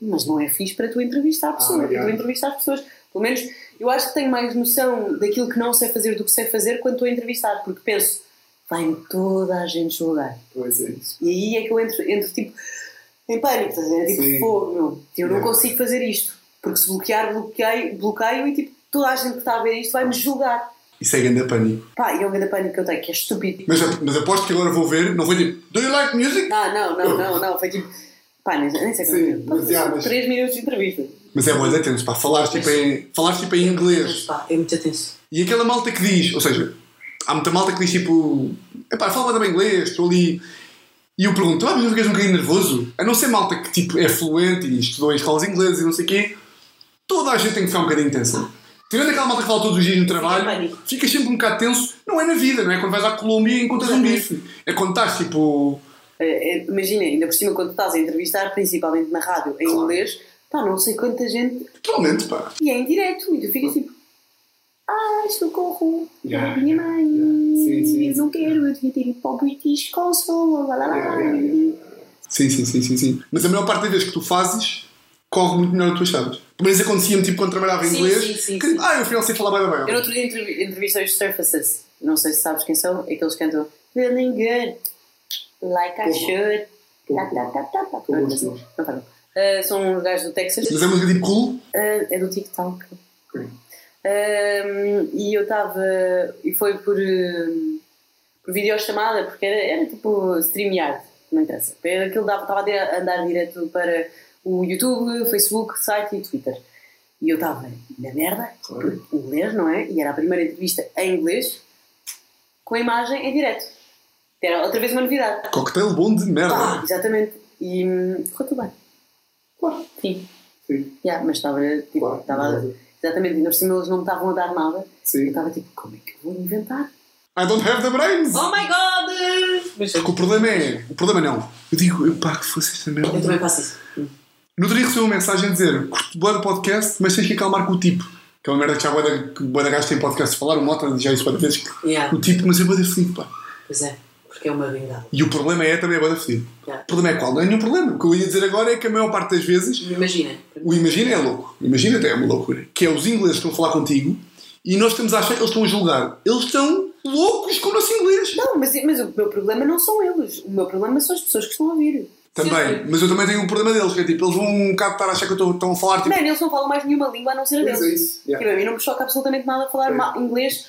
mas não é fixe para tu entrevistar pessoas. para yeah. tu entrevistar pessoas. Pelo menos, eu acho que tenho mais noção daquilo que não sei fazer do que sei fazer quando estou a entrevistar, porque penso, vai-me toda a gente julgar. Pois é isso. E aí é que eu entro, entro tipo em pânico, estás a ver? Tipo, fogo, meu. Eu não Yeah. consigo fazer isto. Porque se bloquear, bloqueio, bloqueio e tipo, toda a gente que está a ver isto vai-me julgar. Isso é grande pânico. Pá, e é o grande pânico que eu tenho, que é estúpido. Mas, mas aposto que agora vou ver, não foi tipo, do you like music? Ah, não, não, não, não. Foi tipo, pá, nem, nem sei Sim, como mas, yeah, mas- 3 minutos de entrevista. Mas é boa, tenso, pá, falares tipo, em, falares tipo em Mas inglês. pá, é muito tenso. E aquela malta que diz, ou seja, há muita malta que diz tipo, epá, fala bem inglês, estou ali. E eu pergunto, ah, mas não ficas um bocadinho nervoso? A não ser malta que tipo, é fluente e estudou em escolas inglesas e não sei o quê, toda a gente tem que ficar um bocadinho tensa. Tirando aquela malta que fala todos os dias no trabalho, ficas sempre um bocado tenso. Não é na vida, não é quando vais à Colômbia e encontras um bife. É quando estás tipo. É, é, imagina, ainda por cima, quando estás a entrevistar, principalmente na rádio, em Claro. inglês, pá, não sei quanta gente Totalmente, pá. E é em direto, e tu ficas tipo, ai, socorro, Yeah, minha mãe, yeah. Sim, sim, eu não quero, eu devia ter ido para o British Consul, lá, lá, lá, lá. Yeah, yeah, Sim, sim, sim, sim, sim. Mas a maior parte das vezes que tu fazes corre muito melhor do que tu achavas. Pelo menos acontecia-me tipo quando trabalhava em Sim, inglês. sim, sim, que, sim. Ah, eu afinal sei falar bem bem. Eu no outro dia entrevi- entrevistei os Surfaces. Não sei se sabes quem são. Aqueles que cantam Feeling good, like I should. Tá, tá, tá, tá, tá. Pouco, Não. Ah, São os gajos do Texas. Mas é música tipo cool. Ah, é do TikTok. Ok. Um, e eu estava. E foi por, um, por videochamada, porque era, era tipo StreamYard, não interessa. Aquilo estava a andar direto para o YouTube, Facebook, site e Twitter. E eu estava na merda, Claro. inglês, não é? E era a primeira entrevista em inglês, com a imagem em direto. Era outra vez uma novidade. Cocktail bom de merda. Ah, exatamente. E hum, ficou tudo bem. Claro. Sim. Sim. Yeah, mas estava. Tipo, Claro. estava exatamente, ainda por cima eles não me estavam a dar nada. Eu Sim. estava tipo, como é que eu vou inventar? I don't have the brains. Oh my god! Mas Porque o problema é. O problema não. Eu digo, eu, pá, que fosse esta merda. eu também faço isso. No outro dia recebi uma mensagem a dizer: curto boa do podcast, mas tens que acalmar com o tipo. Que é uma merda que já boa da, gajo tem podcast a falar. O Mota já isso várias vezes. que Yeah. O tipo, mas eu vou da fedido, pá. Pois é, porque é uma bengala. E o problema é também a boa da fedido. Yeah. O problema é qual? Não é nenhum problema. O que eu ia dizer agora é que a maior parte das vezes Imagina. o imagina é louco. Imagina até é uma loucura. Que é os ingleses que estão a falar contigo e nós estamos a achar que eles estão a julgar. Eles estão loucos com o nosso inglês. Não, mas, mas o meu problema não são eles. O meu problema são as pessoas que estão a ouvir. Também. Mas eu também tenho um problema deles, que é tipo, eles vão um bocado estar a achar que eu estou, estão a falar tipo. Não, eles não falam mais nenhuma língua a não ser a é deles. isso. Yeah. Tipo, a mim não me choca absolutamente nada falar Sim. ma- inglês,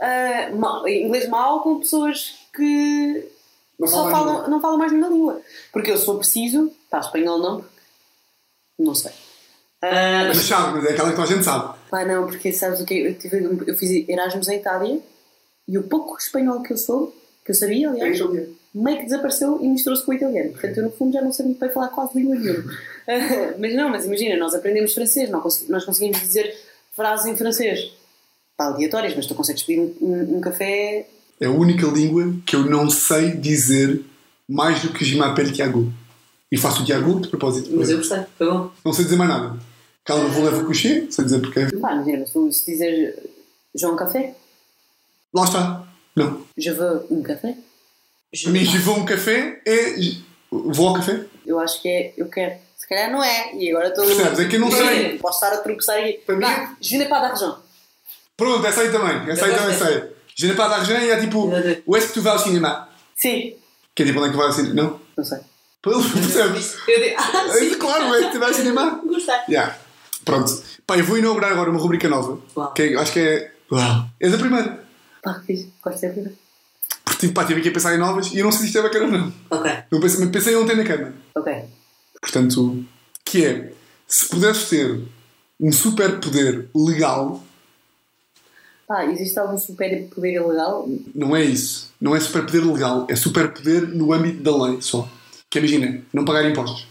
ah, ma- inglês mau com pessoas que Não só falam, não falam mais nenhuma língua. Porque eu sou preciso, pá, espanhol não, porque não sei. Ah, Mas sabe, mas é aquela que a gente sabe. pá, não, porque sabes o que eu, tive, eu fiz Erasmus em Itália e o pouco espanhol que eu sou, que eu sabia, É aliás, italiano. Meio que desapareceu e misturou-se com o italiano. Portanto, eu no fundo já não sei muito bem falar quase língua nenhuma. mas não, mas imagina, nós aprendemos francês, nós consegui- nós conseguimos dizer frases em francês. Pá, aleatórias, mas tu consegues pedir um, um- um café. É a única língua que eu não sei dizer mais do que je m'appelle Tiago. E faço o Tiago de propósito. Mas eu gostei, foi bom. Não sei dizer mais nada. Calma, vou levar o coucher, sei dizer porque. Pá, imagina, mas tu se dizeres João Café, Lá está. Não. je veux um café, Je vou um café é. Vou ao café. eu acho que é eu quero. Se calhar não é, e agora estou. Percebes? É que eu não sei. Posso estar a tropeçar aqui. Para mim- Pá, je n'ai pas d'argent. Pronto, essa aí também. Essa aí também sei. Pas d'argent e é tipo. Où est-ce que tu vas ao cinéma? Sim, Que é tipo, onde é que tu vais ao cinema? Não? não sei. Percebes? Eu digo, ah, É sim. claro, onde é que tu vais ao cinema? Gostei. Yeah. Pronto. Pá, eu vou inaugurar agora uma rubrica nova. Uau. Que é- acho que é. Uau. És a primeira. Pá, fiz. Gosto de ser primeiro. Porque tipo, pá, tive aqui a pensar em novas e eu não sei se isto é bacana ou não. Ok. Eu pensei, pensei ontem na cama. Ok. Portanto, que é. Se pudesses ter um superpoder legal, Pá, existe algum super poder ilegal? não é isso. Não é superpoder legal. É superpoder no âmbito da lei só. Que imagina, não pagar impostos.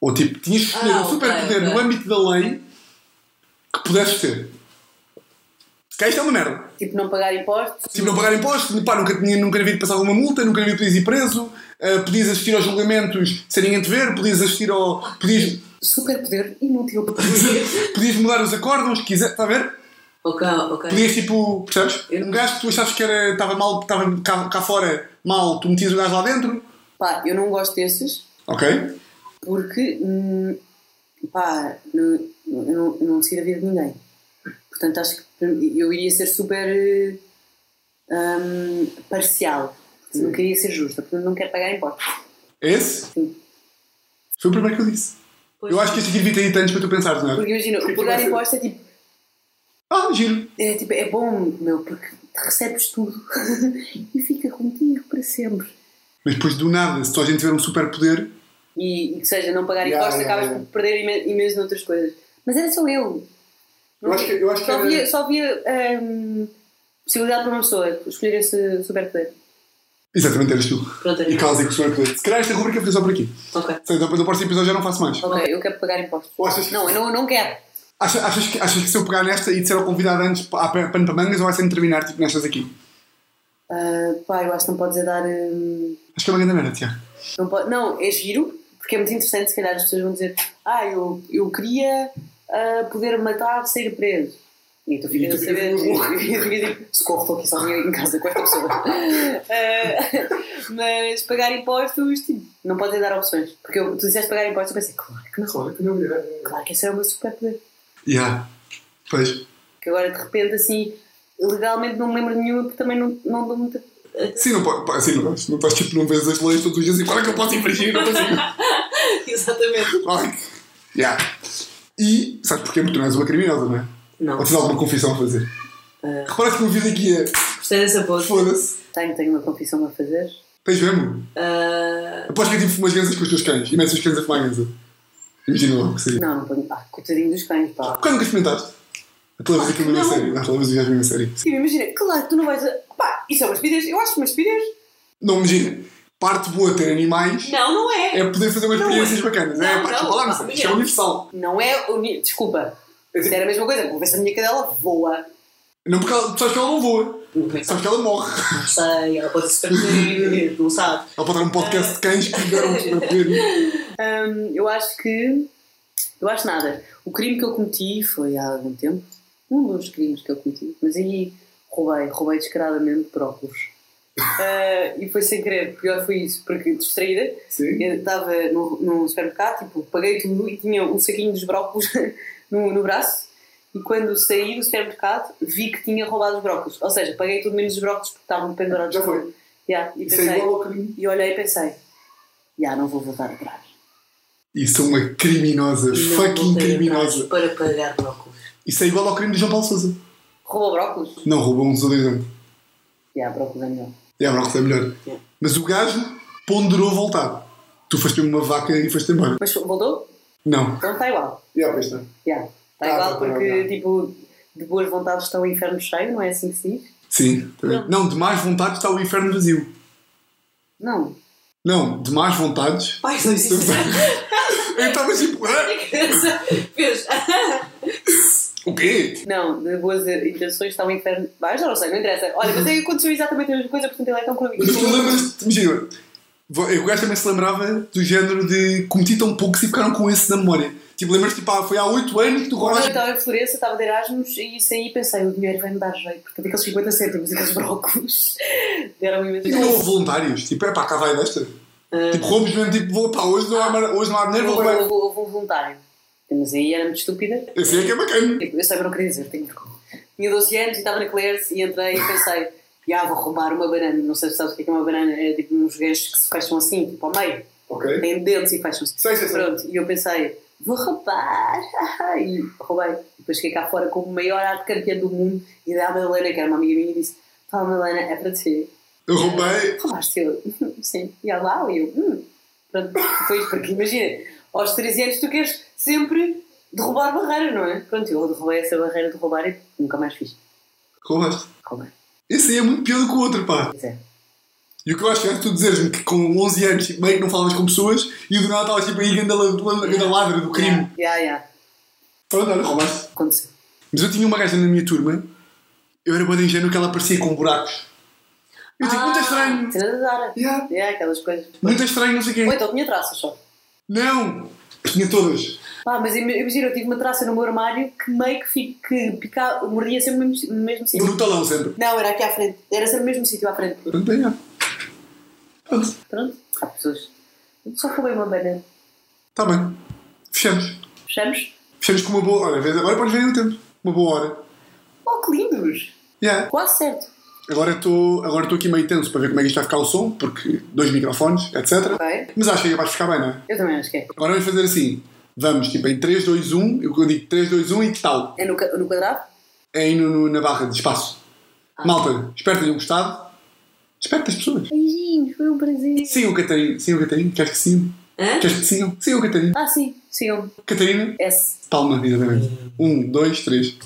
Ou tipo, tinhas que escolher Ah, um ok, superpoder ok. no âmbito da lei que pudesses ter. Se calhar isto é uma merda. Tipo, não pagar impostos? Tipo, não pagar impostos, pá, nunca, tinha, nunca havia de passar uma multa, nunca havia de ir preso, ah, podias assistir aos julgamentos sem ninguém te ver, podias assistir ao. podias, Super poder inútil. podias mudar os acórdãos que quiser, está a ver? Ok, ok. Podias tipo, percebes? Eu não- Um gajo que tu achavas que era, estava mal, estava cá, cá fora mal, tu metias o gajo lá dentro, Pá, eu não gosto desses ok? porque, hum, pá, não, eu não, eu não decido a vida de ninguém. Portanto, acho que eu iria ser super eh, hum, parcial. Não queria ser justa, portanto não quero pagar impostos. É esse? Sim. Foi o primeiro que eu disse. Pois. Eu acho que este aqui devia ter antes para tu pensares, não é? Porque imagina, o pagar impostos é tipo, Ah, giro. é, tipo, é bom, meu, porque recebes tudo e fica contigo para sempre. Mas depois do nada, se toda a gente tiver um superpoder, e, e que seja não pagar Yeah, impostos, yeah, acabas yeah. por perder imen- imenso noutras coisas. Mas era só eu. Eu acho que- eu acho que só, era- havia, só havia hum, possibilidade para uma pessoa escolher esse superpoder. exatamente eras tu. Pronto, E causa com o superpoder. Se calhar esta rubrica fica só por aqui. Ok. Sei, depois do próximo episódio já não faço mais. Ok, eu quero pagar impostos. Ou achas que- Não, eu não, não quero. Achas, achas, que, achas que se eu pegar nesta e disser ao convidado antes há pano para mangas ou vai sempre terminar tipo nestas aqui? Ah, pá, eu acho que não podes é dar. hum, Acho que é uma grande merda, Tiago. não, pode, não, é giro, porque é muito interessante. Se calhar as pessoas vão dizer: Ah, eu, eu queria ah, poder matar, ser preso. E tu ficas a saber, tipo, socorro, estou aqui sozinha em casa com esta pessoa. Eh, mas pagar impostos, tipo, não podem dar opções. Porque eu, tu disseste pagar impostos, eu pensei, claro que não. Claro que não, é. Claro que esse é o meu super poder. Yeah. Pois. Que agora de repente, assim, legalmente não me lembro de nenhuma, porque também não, não dou muita. Sim, não pode. Assim, não não estás tipo, não vês as leis todos os dias e claro que eu posso infringir, não consigo. Exatamente. Que. Yeah. E sabes porquê? Porque tu não és uma criminosa, não é? Não. Ou tens alguma confissão a fazer? Ah. Repara que o meu vídeo aqui é. Gostei dessa pose. Foda-se. Tenho, tenho uma confissão a fazer. Tens mesmo? Ah, Aposto que é tipo fumas ganzas com os teus cães e metes os cães a fumar ganza. Imagina lá o que seria. Não, não ponho. Ah, coitadinho dos cães, pá. Porquê nunca experimentaste? A tua vez aquilo mesmo a não. sério. A tua vez o gajo mesmo a sério. Sim, imagina, claro que tu não vais. A... Pá, isso é uma estupidez. Eu acho uma estupidez. Não, imagina. Parte boa ter animais não, não é. é poder fazer umas Não experiências é. bacanas. Não, é, pá, não, lá, mas isto é universal. Não é. Uni... Desculpa. Se era a mesma coisa, vou ver se a minha cadela voa. Não porque ela, tu sabes que ela não voa. Que Sabes que ela morre. Não sei, ela pode se perder, não sabe. Ela pode ter um podcast de cães que deram um superpoder. Hum, eu acho que. Eu acho nada. O crime que eu cometi foi há algum tempo. Um dos crimes que eu cometi. Mas aí roubei, roubei descaradamente brócolos. Ah, e foi sem querer. Pior foi isso, porque distraída. Sim. Eu estava no, no supermercado, tipo, paguei tudo e tinha um saquinho dos brócolos no, no braço. E quando saí do supermercado, vi que tinha roubado os brócolos. Ou seja, paguei tudo menos os brócolos porque estavam pendurados. Já foi. Yeah, e, é pensei, crime. e olhei e pensei, já não vou voltar atrás. Isso é uma criminosa. Não fucking criminosa. Para pagar brócolis. Isso é igual ao crime de João Paulo Sousa. Roubou brócolos? Não, roubou um desodorizante. Já, brócolos é melhor. É, a brócolis é melhor. Yeah. Mas o gajo ponderou voltar. Tu foste uma vaca e foste embora. Mas voltou? Não. Então está igual. Já, pois está. Já. Está Ah, igual tá, porque, tá. tipo, de boas vontades está o inferno cheio, não é assim que se diz? Sim. tá bem. Não, de más vontades está o inferno vazio. Não. Não, de más vontades. Pai, não existe. Eu estava tipo, "Hã? Fez. o quê? Não, de boas intenções está o inferno. Vai, já não sei, não interessa. Olha, mas aí aconteceu exatamente a mesma coisa, portanto ele é tão Mas tu lembras-te, imagina, o gajo também se lembrava do género de cometi tão pouco e ficaram com esse na memória. Tipo, lembras-te, tipo, ah, foi há 8 anos que tu Quando eu estava em Florença, estava de Erasmus e saí e pensei, o dinheiro vai-me dar jeito, portanto aqueles 50 cêntimos, aqueles brócolos, deram-me imenso E não houve voluntários. Tipo, é pá, cá vai desta. Tipo, roubos mesmo, tipo, vou, pá, hoje não há, hoje não há dinheiro, vou houve um voluntário. Mas aí era muito estúpida. Esse é que é bacana. Tipo, eu não queria dizer, tenho vergonha. Tinha 12 anos e estava na Claire's e entrei e pensei, já vou roubar uma banana. Não sei se sabes o que é que é uma banana, é tipo uns ganchos que se fecham assim, tipo ao meio. Ok. Têm dentes e fecham-se. Pronto, e eu pensei, vou roubar. E roubei. Depois cheguei cá fora como o maior arte campeã do mundo e da Madalena, que era uma amiga minha, e disse: Fala, Madalena, é para ti. Eu roubei. Roubaste eu? Sim. E ela lá, e eu, hum. Pronto, depois, porque imagina, aos 13 anos tu queres sempre derrubar barreira, não é? Pronto, eu derrubei essa barreira de roubar e nunca mais fiz. Roubaste. Roubei. Esse aí é muito pior do que o outro, pá. Pois é. E o que eu acho que é tu dizeres-me que com 11 anos tipo, meio que não falas com pessoas e do nada estavas tipo aí ganda ganda ladra do crime. Já, já. Pronto, olha, roubaste. Aconteceu. Mas eu tinha uma gaja na minha turma, eu era bem ingênuo que ela parecia com buracos. Eu tipo, muito estranho. Yeah. É, aquelas coisas. Muito estranho, não sei o Ou quê. então tinha traças só. Não! Tinha todas. Pá, mas im- imagina, eu tive uma traça no meu armário que meio que, fico, que pica, mordia sempre no mesmo, no mesmo sítio. No talão sempre. Não, era aqui à frente. Era sempre no mesmo sítio à frente. Pronto, bem, já. Pronto, Pronto, há pessoas. Só roubei uma banana. está tá bem. Fechamos. Fechamos? Fechamos com uma boa hora. Agora podes ver o tempo. Uma boa hora. Oh, que lindos! Yeah. Quase certo. Agora estou agora aqui meio tenso para ver como é que isto vai ficar o som, porque dois microfones, etc. Ok. Mas acho que vai ficar bem, não é? Eu também acho que é. Agora vamos fazer assim. Vamos, tipo, em 3, 2, 1. Eu digo 3, 2, 1 e tal? É no, no quadrado? É aí no, no- na barra de espaço. Malta, espero que tenham gostado. Espero que as pessoas. Beijinhos, foi um prazer. Sim, o Catarina. Sim, o Catarina. Queres que sim? Hã? Queres que sigam? Sim, o Catarina. Ah, sim, sigam. Catarina. S. Palma, exatamente. Um, dois, três.